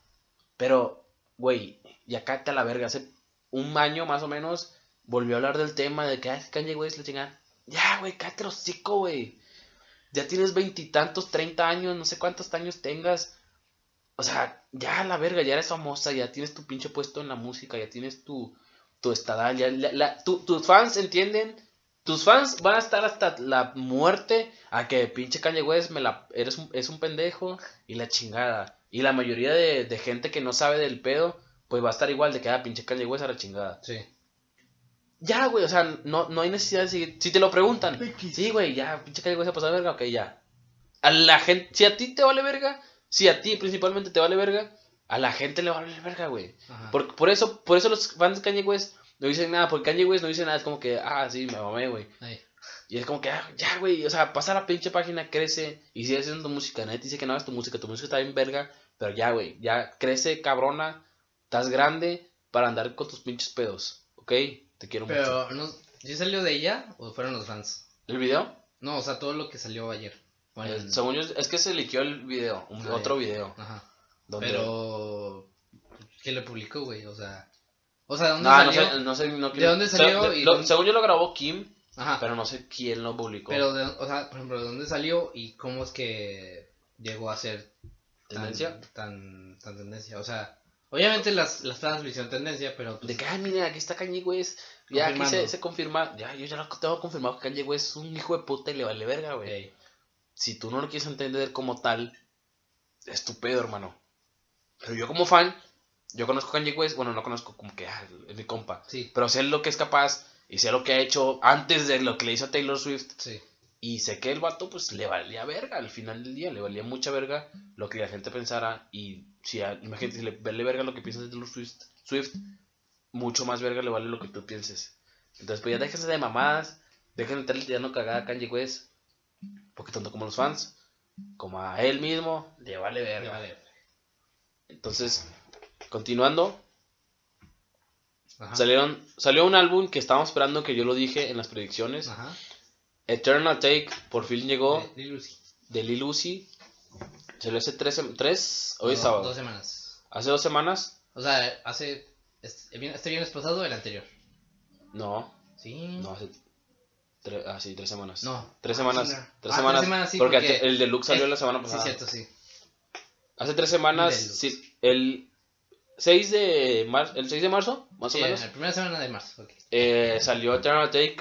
Pero, güey, ya cállate a la verga. Hace un año más o menos volvió a hablar del tema de que, ay, Kanye West le chingan. Ya, güey, cállate el hocico, güey. Ya tienes veintitantos, treinta años, no sé cuántos años tengas. O sea, ya a la verga, ya eres famosa, ya tienes tu pinche puesto en la música, ya tienes tu, tu estadal, ya la- la- tu- tus fans entienden, tus fans van a estar hasta la muerte a que pinche Kanye West me la, eres un, es un pendejo y la chingada. Y la mayoría de, de gente que no sabe del pedo, pues va a estar igual de que, ah, pinche Kanye West a la chingada. Sí. Ya, güey, o sea, no, no hay necesidad de seguir. Si te lo preguntan, sí, güey, ya, pinche Kanye West a pasar verga, ok, ya. A la gente, si a ti te vale verga, si a ti principalmente te vale verga, a la gente le vale verga, güey. Por, por eso, por eso los fans de Kanye West no dicen nada, porque Kanye West no dice nada, es como que, ah, sí, me mamé, güey. Y es como que, ah, ya, güey, o sea, pasa la pinche página, crece y sigue haciendo música. Nadie te dice que no hagas tu música, tu música está bien verga, pero ya, güey, ya crece, cabrona, estás grande para andar con tus pinches pedos, ¿ok? Te quiero mucho. Pero, no, ¿sí salió de ella o fueron los fans? ¿El video? No, o sea, todo lo que salió ayer. Bueno, Eh, según yo, es que se liqueó el video, un- Ah, otro video. Ajá. Pero. ¿Quién lo publicó, güey? O sea. O sea, ¿dónde No, no salió? sé, no sé, no ¿De dónde salió de- y lo- dónde- Según yo lo grabó Kim, Ajá. pero no sé quién lo publicó. Pero, de- o sea, por ejemplo, ¿de dónde salió y cómo es que llegó a ser tan- ¿Tendencia? Tan, tan tendencia? O sea, obviamente las, las fans tendencia, pero. pues, De que, ay, mira, aquí está Kanye West. Ya aquí se, se confirma. Ya, yo ya lo tengo confirmado que Kanye West es un hijo de puta y le vale verga, güey. Si tú no lo quieres entender como tal, es tu pedo, hermano. Pero yo como fan, yo conozco a Kanye West. Bueno, no conozco como que ah, es mi compa. Sí, Pero sé lo que es capaz y sé lo que ha hecho antes de lo que le hizo a Taylor Swift. sí. Y sé que el vato, pues, le valía verga al final del día, le valía mucha verga lo que la gente pensara. Y si, a- imagínate, si le vale verga lo que piensas de Taylor Swift, Swift, mucho más verga le vale lo que tú pienses. Entonces, pues ya déjense de mamadas, dejen de estarle tirando cagada a Kanye West, porque tanto como los fans, como a él mismo, le vale verga. Vale. Entonces, continuando, Ajá. Salieron, salió un álbum que estábamos esperando, que yo lo dije en las predicciones. Ajá. Eternal Take por fin llegó De- de Lucy. de Lil Uzi. Salió hace tres, tres hoy es No, sábado. Dos semanas. Hace dos semanas. O sea, hace. Este, bien- este viernes pasado, el anterior. No, Sí. no, hace tres, ah, sí, tres semanas. No. Tres Ah, semanas. sí, no. Tres Ah, tres semanas. sí, porque, porque el deluxe salió es- la semana Sí, pasada. cierto, sí. Hace tres semanas, sí, el 6 de marzo, el 6 de marzo, más Sí, o en menos, la primera semana de marzo. ok. eh, salió Eternal Take,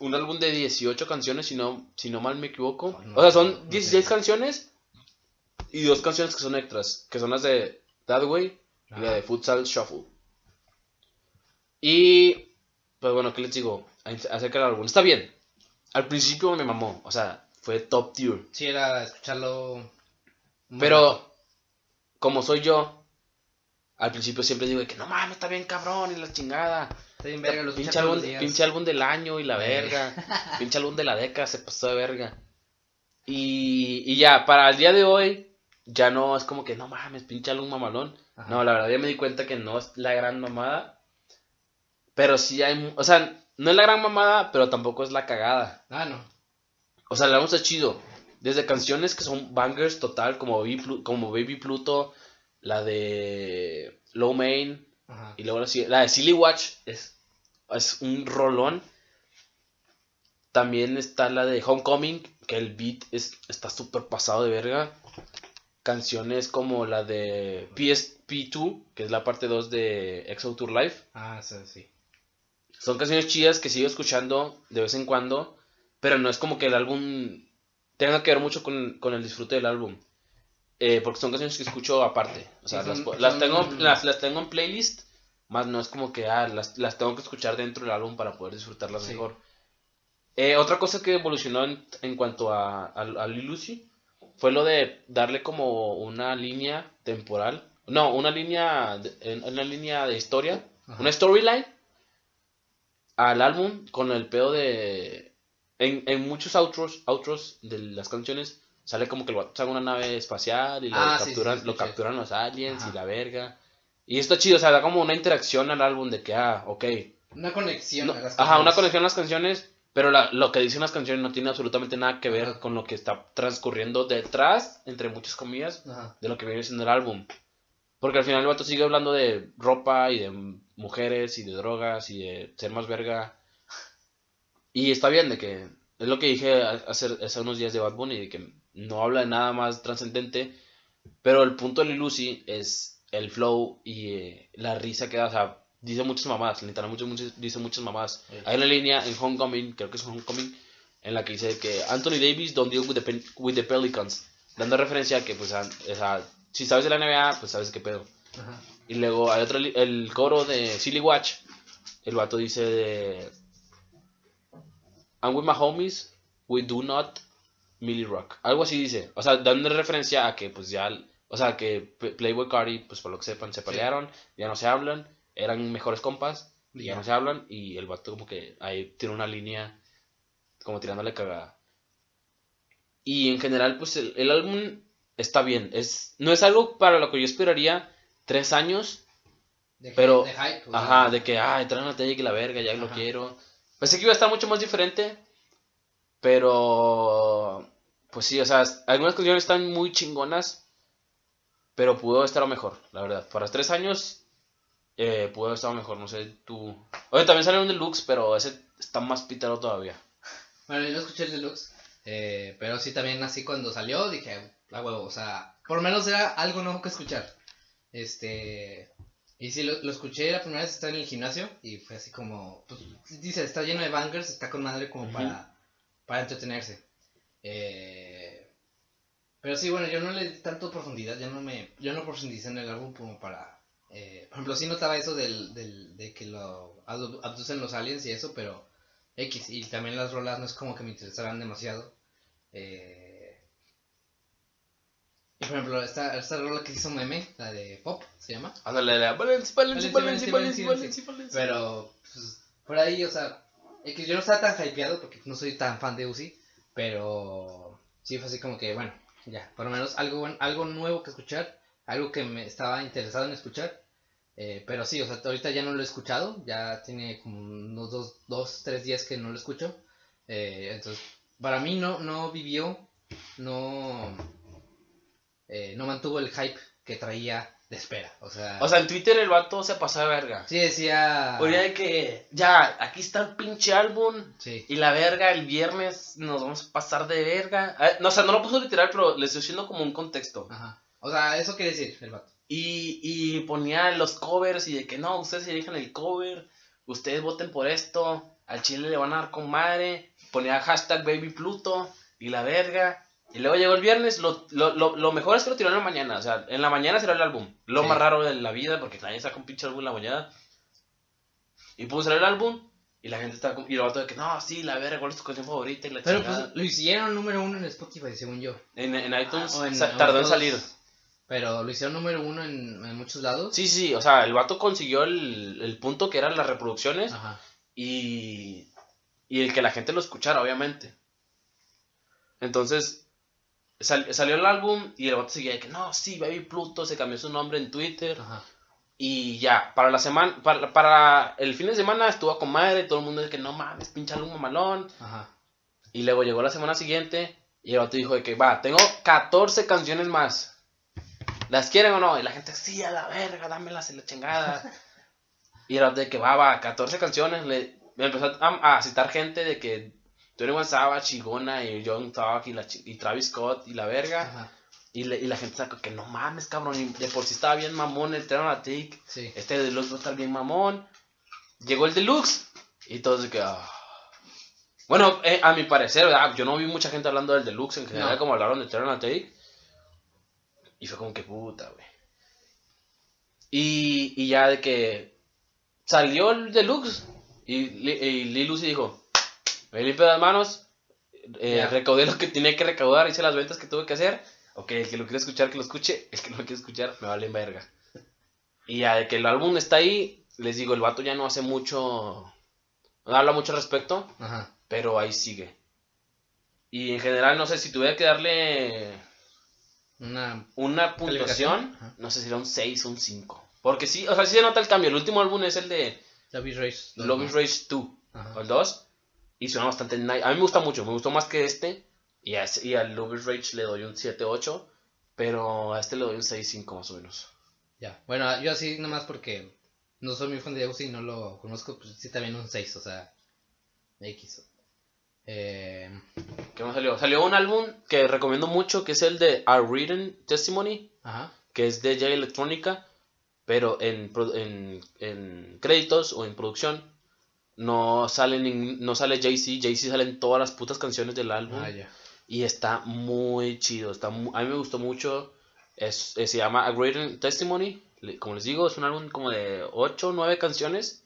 un álbum de 18 canciones, si no, si no mal me equivoco. Oh, no, o sea, no son 16 sé. canciones y dos canciones que son extras, que son las de That Way y la de Futsal Shuffle. Y, pues bueno, ¿qué les digo? Acerca del álbum. Está bien. Al principio me mamó, o sea, fue top tier. Sí, era escucharlo. Pero, como soy yo, al principio siempre digo de que no mames, está bien cabrón y la chingada. Está bien verga, Pinche álbum, los días. pinche álbum del año y la Eh. verga. pinche álbum de la década se pasó de verga. Y, y ya, para el día de hoy, ya no es como que no mames, pinche álbum mamalón. Ajá. No, la verdad ya me di cuenta que no es la gran mamada. Pero sí hay, o sea, no es la gran mamada, pero tampoco es la cagada. Ah, no. O sea, el álbum está chido. Desde canciones que son bangers total, como Baby, Plu- como Baby Pluto, la de Low Main, Ajá. y luego la de Silly Watch es, es un rolón. También está la de Homecoming, que el beat es, está súper pasado de verga. Canciones como la de PSP2, que es la parte 2 de EXO Tour Live. Ah, sí, sí. Son canciones chidas que sigo escuchando de vez en cuando, pero no es como que el álbum tenga que ver mucho con, con el disfrute del álbum. Eh, porque son canciones que escucho aparte. O sea, Sí, las, son- las son- tengo, las, las tengo en playlist, más no es como que ah, las, las tengo que escuchar dentro del álbum para poder disfrutarlas Sí. mejor. Eh, otra cosa que evolucionó en, en cuanto a, a, a Uzi fue lo de darle como una línea temporal. No, una línea de, una línea de historia, Ajá. una storyline al álbum con el pedo de... En, en muchos outros, outros de las canciones sale como que el vato saca una nave espacial y lo, Ah, sí, capturan, sí, lo capturan los aliens Ajá. y la verga. Y esto es chido, o sea, da como una interacción al álbum de que, ah, ok. Una conexión. No, a las ajá, una canciones. conexión a las canciones, pero la- lo que dicen las canciones no tiene absolutamente nada que ver Ajá. con lo que está transcurriendo detrás, entre muchas comillas, Ajá. de lo que viene siendo el álbum. Porque al final el vato sigue hablando de ropa y de mujeres y de drogas y de ser más verga. Y está bien de que es lo que dije hace, hace unos días de Bad Bunny, de que no habla de nada más trascendente, pero el punto de Lil Uzi es el flow y eh, la risa que da, o sea, dice muchas mamadas, literalmente muchas, dice muchas mamadas. Sí. Hay una línea en Homecoming, creo que es Homecoming, en la que dice que Anthony Davis don't deal with the, Pen- with the Pelicans, dando referencia a que, pues, a- sea, si sabes de la NBA, pues sabes qué pedo. Ajá. Y luego hay otro, el coro de Silly Watch, el vato dice de... I'm with my homies, we do not Millie Rock. Algo así dice. O sea, dando referencia a que pues ya... O sea, que Playboy Cardi, pues por lo que sepan, se pelearon, ya no se hablan, eran mejores compas, y ya Ya. no se hablan, y el vato como que ahí tiene una línea como tirándole cagada. Y en general, pues el, el álbum está bien. Es, no es algo para lo que yo esperaría tres años, De, Pero- de hype. Ajá, de que, ay, traen una talla que la verga, ya lo Ajá. quiero. Pensé que iba a estar mucho más diferente, pero, pues sí, o sea, algunas canciones están muy chingonas, pero pudo estado mejor, la verdad. Para tres años, eh, pudo estado mejor, no sé, tú... Oye, también salió un deluxe, pero ese está más pitado todavía. Bueno, yo no escuché el deluxe. eh, pero sí, también así cuando salió dije, la huevo. O sea, por menos era algo nuevo que escuchar. Este. Y sí, lo, lo escuché la primera vez estaba en el gimnasio. Y fue así como. Pues, dice, está lleno de bangers, está con madre como para, para entretenerse. Eh, pero sí, bueno, yo no le di tanto profundidad. Yo no me yo no profundicé en el álbum como para. eh, por ejemplo, sí notaba eso del, del, de que lo abdu- abducen los aliens y eso, pero. X, y también las rolas no es como que me interesaran demasiado. Eh, y por ejemplo, esta, esta rola que hizo meme, la de Pop, se llama. Ándale, la Valencia, Valencia, Valencia, Valencia, Valencia, Valencia. Pero, pues, por ahí, o sea, X, yo no estaba tan hypeado porque no soy tan fan de Uzi, pero sí fue así como que, bueno, ya, por lo menos algo, algo nuevo que escuchar, algo que me estaba interesado en escuchar. Eh, pero sí, o sea, ahorita ya no lo he escuchado, ya tiene como unos dos, dos tres días que no lo escucho. Eh, entonces, para mí no, no vivió, no, eh, no mantuvo el hype que traía de espera. O sea, O sea, en Twitter el vato se pasó de verga. sí decía... Oye, de que ya, aquí está el pinche álbum. Sí, Y la verga, el viernes nos vamos a pasar de verga. Ah, No, o sea, no lo puso literal, pero le estoy haciendo como un contexto. ajá. O sea, eso quiere decir el vato. Y, y ponía los covers y de que no, ustedes elijan el cover, ustedes voten por esto, al chile le van a dar con madre. Ponía hashtag baby Pluto y la verga. Y luego llegó el viernes, lo, lo, lo, lo mejor es que lo tiró en la mañana, o sea, en la mañana será el álbum. Lo Sí. más raro de la vida, porque nadie saca un pinche álbum en la mañana. Y puso el álbum y la gente estaba como, y el vato de que no, sí, la verga, ¿cuál es tu canción favorita? Y la Pero chingada. pues lo hicieron número uno en Spotify, según yo. En, en iTunes Ah, en sa- tardó en salir. Pero lo hicieron número uno en, en muchos lados. Sí, sí, o sea, el vato consiguió el, el punto que eran las reproducciones Ajá. y, y el que la gente lo escuchara, obviamente. Entonces, sal- salió el álbum y el vato seguía de que no, sí, Baby Pluto, se cambió su nombre en Twitter. Ajá. Y ya, para la semana, para, para el fin de semana estuvo con madre, todo el mundo de que no mames, pinche álbum mamalón. Ajá. Y luego llegó la semana siguiente y el vato dijo de que va, tengo 14 canciones más. ¿Las quieren o no? Y la gente, sí, a la verga, dámelas en la chingada. y el vato de que va, va, 14 canciones. Le, me empezó a, a citar gente de que Tony One Savage, Chigona y John Talk y, la, y Travis Scott y la verga. Ajá. Y, le- y la gente sacó que no mames, cabrón, y de por sí estaba bien mamón el Terror Attic. Sí. Este deluxe va a estar bien mamón. Llegó el deluxe. Y todos de que. ah. Bueno, eh, a mi parecer, ¿verdad? Yo no vi mucha gente hablando del deluxe en general, No. como hablaron de Eternal Take. Y fue como que puta, güey. Y, y ya de que salió el deluxe. Y, Li- y Lil Uzi dijo: Me limpio las manos. eh. Recaudé lo que tenía que recaudar. Hice las ventas que tuve que hacer. Ok, el que lo quiere escuchar, que lo escuche. El que no lo quiere escuchar, me vale en verga. Y ya de que el álbum está ahí, les digo, el vato ya no hace mucho. No habla mucho al respecto, Ajá. pero ahí sigue. Y en general, no sé si tuviera que darle Una. una puntuación, no sé si era un 6 o un 5. Porque sí, o sea, sí se nota el cambio. El último álbum es el de Love is Rage. Love is Rage 2, Ajá. o el 2. Y suena bastante nice. A mí me gusta mucho, me gustó más que este. Y, a, y al Love is Rage le doy un 7-8. Pero a este le doy un 6-5 más o menos. Ya. Bueno, yo así nomás porque no soy muy fan de Uzi y no lo conozco, pues sí también un 6, o sea. X. Eh, ¿Qué más salió? Salió un álbum que recomiendo mucho, que es el de A Written Testimony, ajá. que es de Jay Electronica, pero en, en, en créditos o en producción no sale, no sale Jay-Z, Jay-Z sale en todas las putas canciones del álbum. Ah, y está muy chido, está mu- a mí me gustó mucho, es, es- se llama A Written Testimony, como les digo, es un álbum como de 8 o 9 canciones.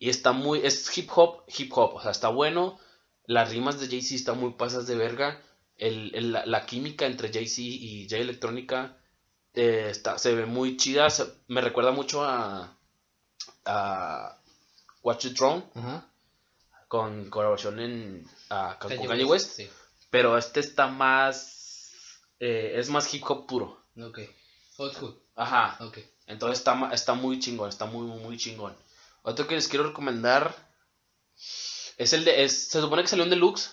Y está muy, es hip hop, hip hop, o sea, está bueno, las rimas de Jay-Z están muy pasas de verga, el, el- la, la química entre Jay-Z y Jay Electronica eh, está, se ve muy chida, se- me recuerda mucho a, a Watch the Throne, Ajá. con colaboración en, a, con Kanye Kanye West, Sí. pero este está más, eh, es más hip hop puro, Ok. Old school. ajá, Ok. entonces está, ma- está muy chingón, está muy, muy, muy chingón. Otro que les quiero recomendar es el de, es- se supone que salió un deluxe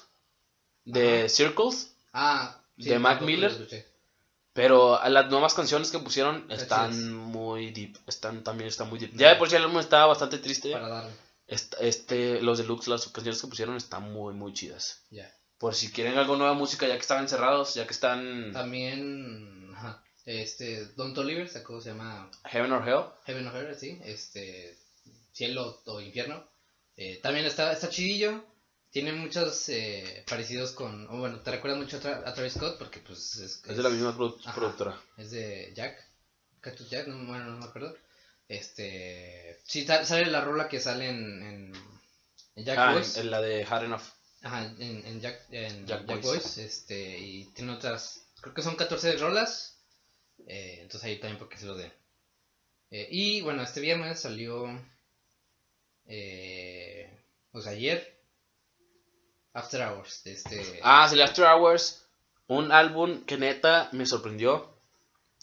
de Ajá. Circles, Ah, De Mac Miller. Pero las nuevas canciones que pusieron Está están muy deep, están también están muy deep. Mm. Ya de por sí el álbum estaba bastante triste, Para darle. est- este, los deluxe, las canciones que pusieron están muy, muy chidas. Ya. Por si quieren algo nueva música, ya que están encerrados, ya que están También. Ajá. Este. Don Oliver sacó, se llama Heaven or Hell. Heaven or Hell, sí. Este. Cielo o Infierno. Eh, también está, está chidillo. Tiene muchos eh, parecidos con. o bueno, te recuerda mucho a, Tra- a Travis Scott porque, pues. Es, Es de la misma produ- Ajá. productora. Es de Jack. Cactus Jack, no, bueno, no me acuerdo. Este. Sí, sa- sale la rola que sale en. en, en Jack Ah, Boys. en, en la de Hard Enough. Ajá, en, en Jack, en Jack Jack, Boys. Boys. Este. Y tiene otras. Creo que son 14 rolas. eh, entonces ahí también porque se lo de. Eh, y bueno, este viernes salió. Eh, pues ayer. After Hours. De este. Ah, salió After Hours, un álbum que neta me sorprendió.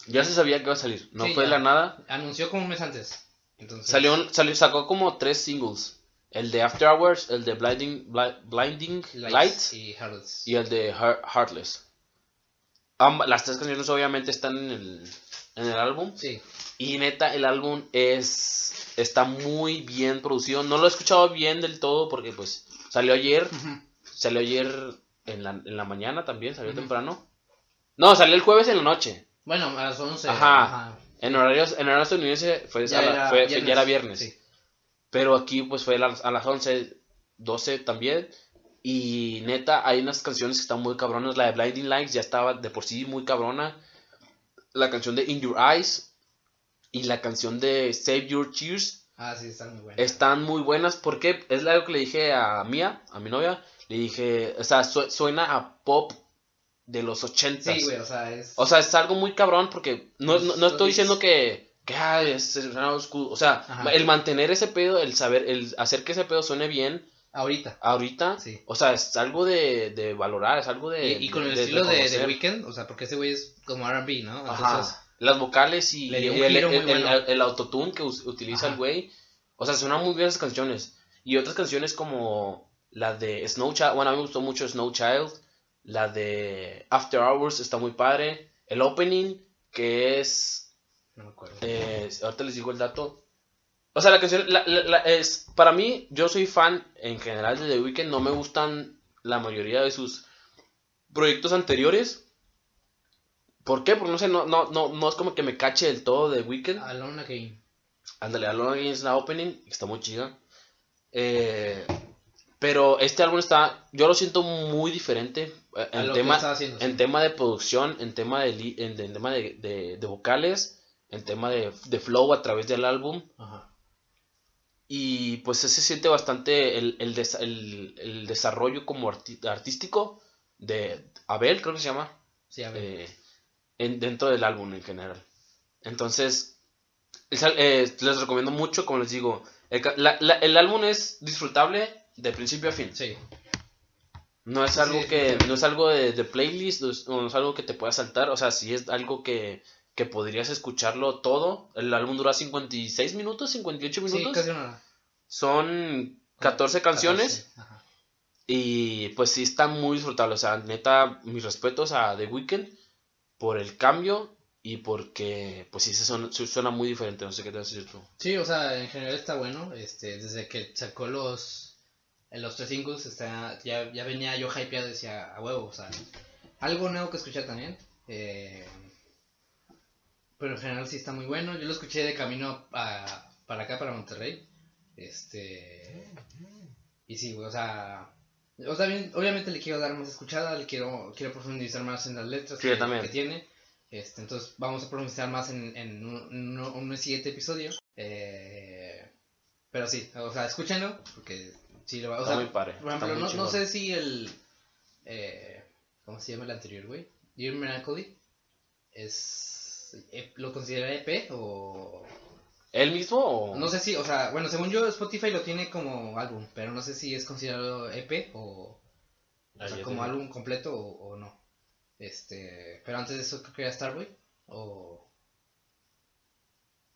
Ya se sabía que iba a salir, no Sí, fue de la nada. Anunció como un mes antes. Entonces, Salió, salió, sacó como tres singles. El de After Hours, el de Blinding, Bli- Blinding Lights Lights y y el de Heart- Heartless. Amba- las tres canciones obviamente están en el, en el álbum. Sí. Y neta, el álbum es está muy bien producido. No lo he escuchado bien del todo porque pues salió ayer. Salió ayer en la, en la mañana también, salió temprano. No, salió el jueves en la noche. Bueno, a las 11. Ajá. En horario, en horario estadounidense fue, a la- fue- fue- ya era viernes. Sí. Pero aquí pues fue a las, a las 11, 12 también. Y neta, hay unas canciones que están muy cabronas. La de Blinding Lights ya estaba de por sí muy cabrona. La canción de In Your Eyes y la canción de Save Your Tears Ah, sí, están muy buenas. están muy buenas. Porque es algo que le dije a Mía, a mi novia. Le dije, o sea, su- suena a pop de los 80 Sí, güey, o sea, es. o sea, es algo muy cabrón porque no, no, no estoy diciendo que, que ah, es, es. O sea, Ajá. el mantener ese pedo, el saber, el hacer que ese pedo suene bien ahorita. ahorita, Sí. o sea, es algo de, de valorar, es algo de. y, y con el de- estilo de, de. Weeknd, o sea, porque ese güey es como RB, ¿no? Entonces, Ajá. Las vocales y, el, el- el- bueno. el autotune que utiliza Ajá. el güey. O sea, suenan muy bien esas canciones. Y otras canciones como la de Snow Child. Bueno, a mí me gustó mucho Snow Child. La de After Hours está muy padre. El opening, que es no me acuerdo. Eh, ahorita les digo el dato. O sea, la canción la- la- la- es para mí, yo soy fan en general de The Weeknd. No me gustan la mayoría de sus proyectos anteriores. ¿Por qué? Porque no sé, no, no, no, no es como que me cache del todo The Weeknd. Alone Again. Ándale, Alone Again es la opening, está muy chida. Eh, pero este álbum está, yo lo siento muy diferente eh, en tema, sí. en tema de producción, en tema de, en, en tema de, de- de vocales, en tema de, de flow a través del álbum. Ajá. Y pues se siente bastante el, el, des- el- el desarrollo como arti- artístico de Abel, creo que se llama Sí, a ver. eh, en, dentro del álbum en general. Entonces, es eh, les recomiendo mucho, como les digo, el, ca- la- la- el álbum es disfrutable de principio a fin. sí. No es Sí, algo sí, que no es algo de, de playlist, no es, no es algo que te pueda saltar, o sea, si es algo que, que podrías escucharlo todo. El álbum dura 56 minutos, 58 Sí, minutos. casi una. Son 14 canciones. 14, ajá. Y pues sí está muy disfrutable. O sea, neta, mis respetos a The Weeknd por el cambio y porque pues sí se suena, se suena muy diferente. No sé qué te vas a decir tú. Sí, o sea, en general está bueno. Este, desde que sacó los en los tres singles, está, ya, ya venía yo hypeado, decía a huevo, o sea, algo nuevo que escuchar también. eh, pero en general sí está muy bueno. Yo lo escuché de camino a- para acá, para Monterrey. Este. Y sí, güey, o sea. O sea, bien, obviamente le quiero dar más escuchada, le quiero, quiero profundizar más en las letras Sí, que, tiene. Este, entonces vamos a profundizar más en, en un, en un- un siguiente episodio. Eh, pero sí, o sea, escúchenlo, porque sí lo va padre, Por ejemplo, no, no sé si el. Eh, ¿Cómo se llama el anterior, güey? Dear Melancholy. Es. eh, ¿Lo considera EP o.? ¿Él mismo o.? No sé si, o sea, bueno, según yo Spotify lo tiene como álbum, pero no sé si es considerado EP o, o Ah, sea, como álbum completo o, o no. Este, pero antes de eso creo que era Starboy o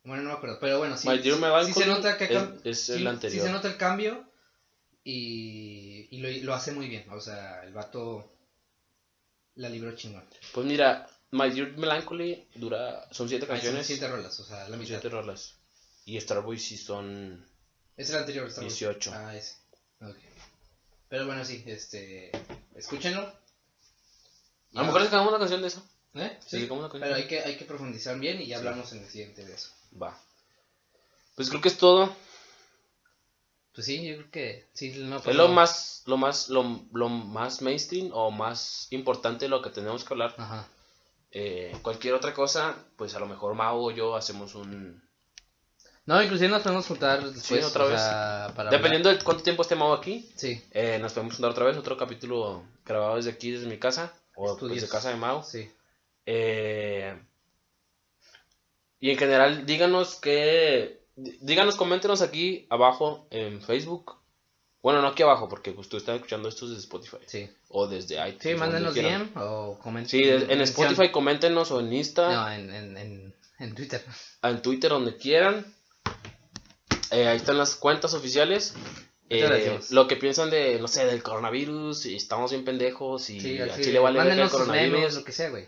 bueno, no me acuerdo, pero bueno, sí, sí- sí se nota que es- cam- es sí- el sí anterior. se nota el cambio y, y lo, lo hace muy bien, o sea, el vato la libró chingón. Pues mira, My Dear Melancholy dura. Son 7 Ahí son canciones. siete rolas, o sea, la son mitad. 7 rolas. Y Starboy sí son. Es el anterior, Starboy. 18. Ah, ese. Ok. Pero bueno, sí, este. Escúchenlo. A lo mejor sacamos una canción de eso. ¿Eh? Sí, Sí, una canción. pero hay que, hay que profundizar bien y ya hablamos en el siguiente de eso. Va. Pues creo que es todo. Pues sí, yo creo que sí, no Es lo más, lo más, lo, lo más mainstream o más importante de lo que tenemos que hablar. Ajá. Eh, cualquier otra cosa, pues a lo mejor Mau o yo hacemos un... No, inclusive nos podemos juntar después. otra o vez. sea, para Dependiendo de cuánto tiempo esté Mau aquí. Sí, eh, nos podemos juntar otra vez, otro capítulo grabado desde aquí, desde mi casa, o Estudios. desde casa de Mau. sí. Eh, y en general, díganos que... dí- Díganos, coméntenos aquí abajo en Facebook. Bueno, no aquí abajo, porque pues, tú estás escuchando esto desde Spotify. Sí, O desde iTunes. sí mándenos. DM o comenten. Sí, en Spotify coméntenos o en Insta, No, en, en, en, en Twitter. en Twitter, donde quieran. Eh, ahí están las cuentas oficiales. Eh, lo que piensan de, no sé, del coronavirus, y estamos bien pendejos, y Sí, a Chile vale el coronavirus. memes, lo que sea, güey.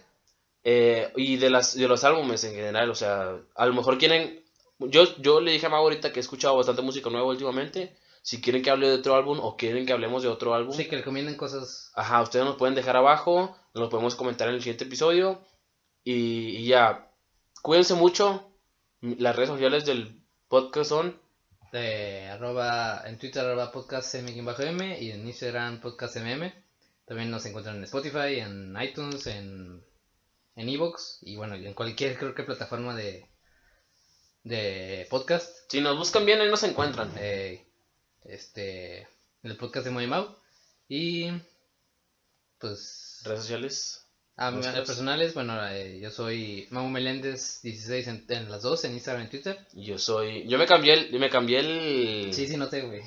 Eh, y de las de los álbumes en general, o sea, a lo mejor quieren yo yo le dije a Mau ahorita que he escuchado bastante música nueva últimamente, si quieren que hable de otro álbum o quieren que hablemos de otro álbum. Sí, que recomienden cosas. Ajá, ustedes nos pueden dejar abajo, nos lo podemos comentar en el siguiente episodio y, y ya, cuídense mucho. Las redes sociales del podcast son De arroba, en Twitter arroba podcast m y en Instagram podcast mm. También nos encuentran en Spotify, en iTunes, en en Evox y bueno, en cualquier creo que plataforma de de podcast. si nos buscan bien ahí nos encuentran. eh, este el podcast de Moimau y pues Redes sociales. a mis ¿Buscas? personales, bueno, eh, yo soy Mau Meléndez 16 en, en las dos, en Instagram y en Twitter. Yo soy yo me cambié el me cambié el Sí, sí, noté, güey.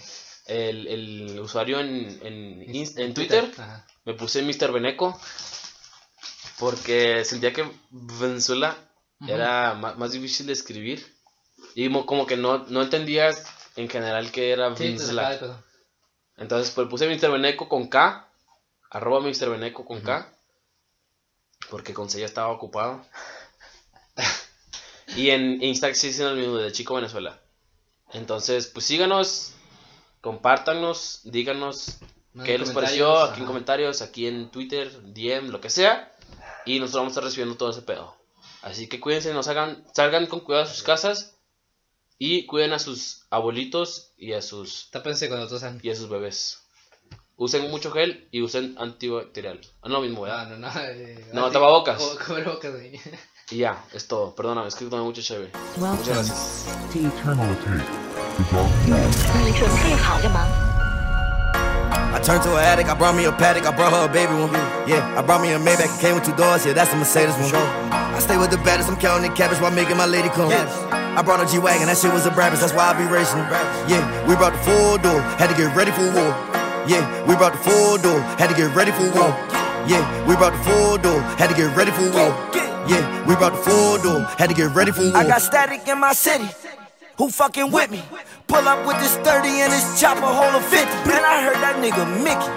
el, el usuario en en, Twitter. Ajá. Me puse Mr. Beneco porque sentía que Venezuela era ma- más, difícil de escribir y mo- como que no, no entendía en general que era Sí, pedo. Entonces pues puse Mr. Beneco con K, arroba Mr. Beneco con K, porque con C ya estaba ocupado. y en Instagram sí dicen el mismo de Chico Venezuela. Entonces pues síganos, compártanos, díganos No, ¿Qué les pareció? Aquí en comentarios, aquí en Twitter, DM, lo que sea. Y nosotros vamos a estar recibiendo todo ese pedo. Así que cuídense, no salgan, salgan con cuidado a sus casas. Y cuiden a sus abuelitos y a sus. Y a sus bebés. Usen mucho gel y usen antibacterial. Ah, no, mismo, ¿verdad? No, no, no. Eh, Y ya, es todo. Perdóname, es que tomé mucho chévere. Muchas gracias. I turned to an addict, I brought me a paddock, I brought her a baby one. Yeah, I brought me a Maybach, came with two doors, yeah, that's a Mercedes. I stay with the baddest, I'm counting the cabbage while making my lady come. I brought a G-Wagon, that shit was a Brabus, that's why I be racing. Yeah, we brought the full door, had to get ready for war. Yeah, we brought the full door, had to get ready for war. Yeah, we brought the full door, had to get ready for war. Yeah, we brought the full door, had to get ready for war. I got static in my city. Who fucking with me? Pull up with this 30 and this chopper hold a 50. Man, I heard that nigga Mickey.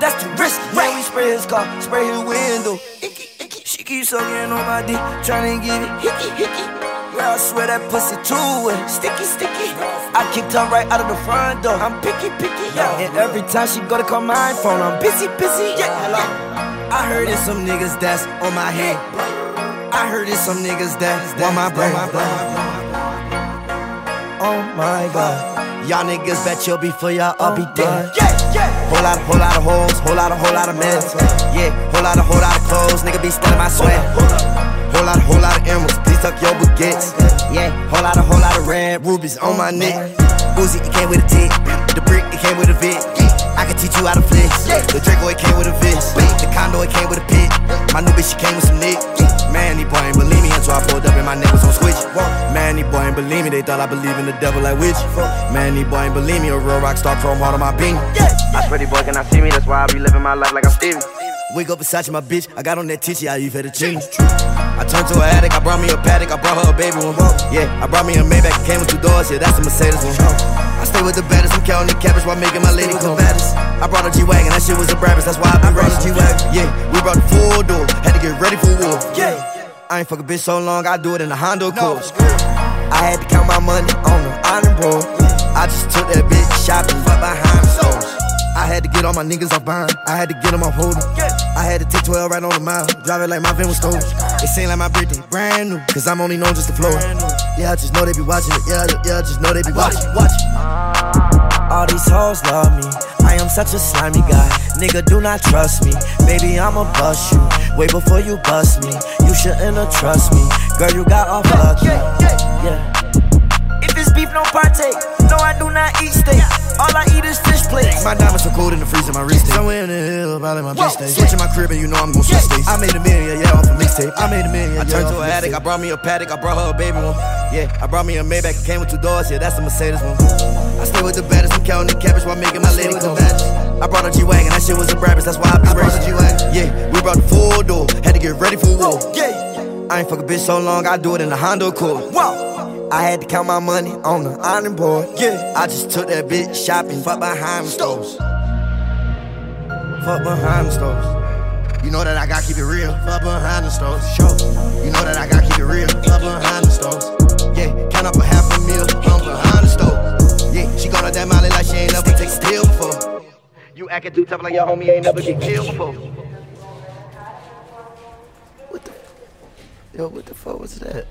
That's too risky. Man, we spray his car, spray his window. She keeps sucking on my dick, trying to get it hickey, hickey. Yeah, I swear that pussy too wet. Sticky, sticky. I kicked her right out of the front door. I'm picky, picky. Yeah. And every time she go to call my phone, I'm busy, busy. Yeah, hello. I heard it's some niggas that's on my head. I heard it's some niggas that want my bread. Oh my god. Y'all niggas bet you'll be for y'all, I'll be oh dead. Yeah, yeah. Whole lot, whole lot of hoes, whole lot of, whole lot of men. Yeah, whole lot whole lot of clothes, nigga be stealing my sweat. Whole lot, whole lot of emeralds, please tuck your baguettes. Yeah, whole lot, whole lot of red rubies on my neck. Uzi, it came with a tick. The brick, it came with a vid. I can teach you how to flex. The Draco, it came with a vest. The condo, it came with a pit. My new bitch, she came with some nick. Man, these boy ain't believe me until I pulled up and my neck was on switch. Man, these boy ain't believe me, they thought I believe in the devil like witch. Man, these boy ain't believe me, a real rock star chrome heart on my beam. I swear these boy cannot see me, that's why I be living my life like I'm Stevie. Wake up beside my bitch, I got on that titchy, I you for the jeans. I turned to an addict, I brought me a paddock, I brought her a baby one. Yeah, I brought me a Maybach, it came with two doors, yeah, that's a Mercedes one. I stay with the baddest, I'm counting the cabbage while making my lady come baddest. I brought a G-Wagon, that shit was a Brabus, that's why I be racing. G-Wagon. Yeah, we brought the full door, had to get ready for war. Yeah, I ain't fuck a bitch so long, I do it in a Honda Accord. I had to count my money on the island road. I just took that bitch shopping, fuck behind the stores. I had to get all my niggas off buying. I had to get them off holding. I had to take 12 right on the mile. Drive it like my van was stolen. It seemed like my birthday brand new. Cause I'm only known just to flow. Yeah, I just know they be watching it. Yeah, yeah, I just know they be watching. Watch. All these hoes love me. I am such a slimy guy. Nigga, do not trust me. Baby, I'ma bust you. Way before you bust me. You shouldn't have trust me. Girl, you got off lucky. Yeah. If it's beef, no partake. No, I do not eat steak. All I eat is fish plates. My diamonds so cold in the freezer, my wrist. Somewhere in the hill, probably my bitch stay. Switching my crib and you know I'm gon' switch states. I made a million, yeah, off a mixtape. I made a million. I turned to an addict. I brought me a paddock. I brought her a baby one. Yeah, I brought me a Maybach. It came with two doors. Yeah, that's a Mercedes one. I stay with the baddest. I'm counting the cabbage while making my lady come back. I brought a G-Wagon. That shit was a Brabus. That's why I be racing. G-Wagon. Yeah, we brought the full door. Had to get ready for war. Yeah. I ain't fuck a bitch so long, I do it in a Honda Accord. Wow. I had to count my money on the iron board. Yeah, I just took that bitch shopping. Fuck behind the stores. Fuck behind the stores. You know that I gotta keep it real. Fuck behind the stores. Sure. You know that I gotta keep it real. Fuck behind the stores. Yeah, count up a half a meal. I'm behind the stove. Yeah, she gonna that molly like she ain't never take a steal before. You acting too tough like your homie ain't never get killed before. What the? Yo, what the fuck was that?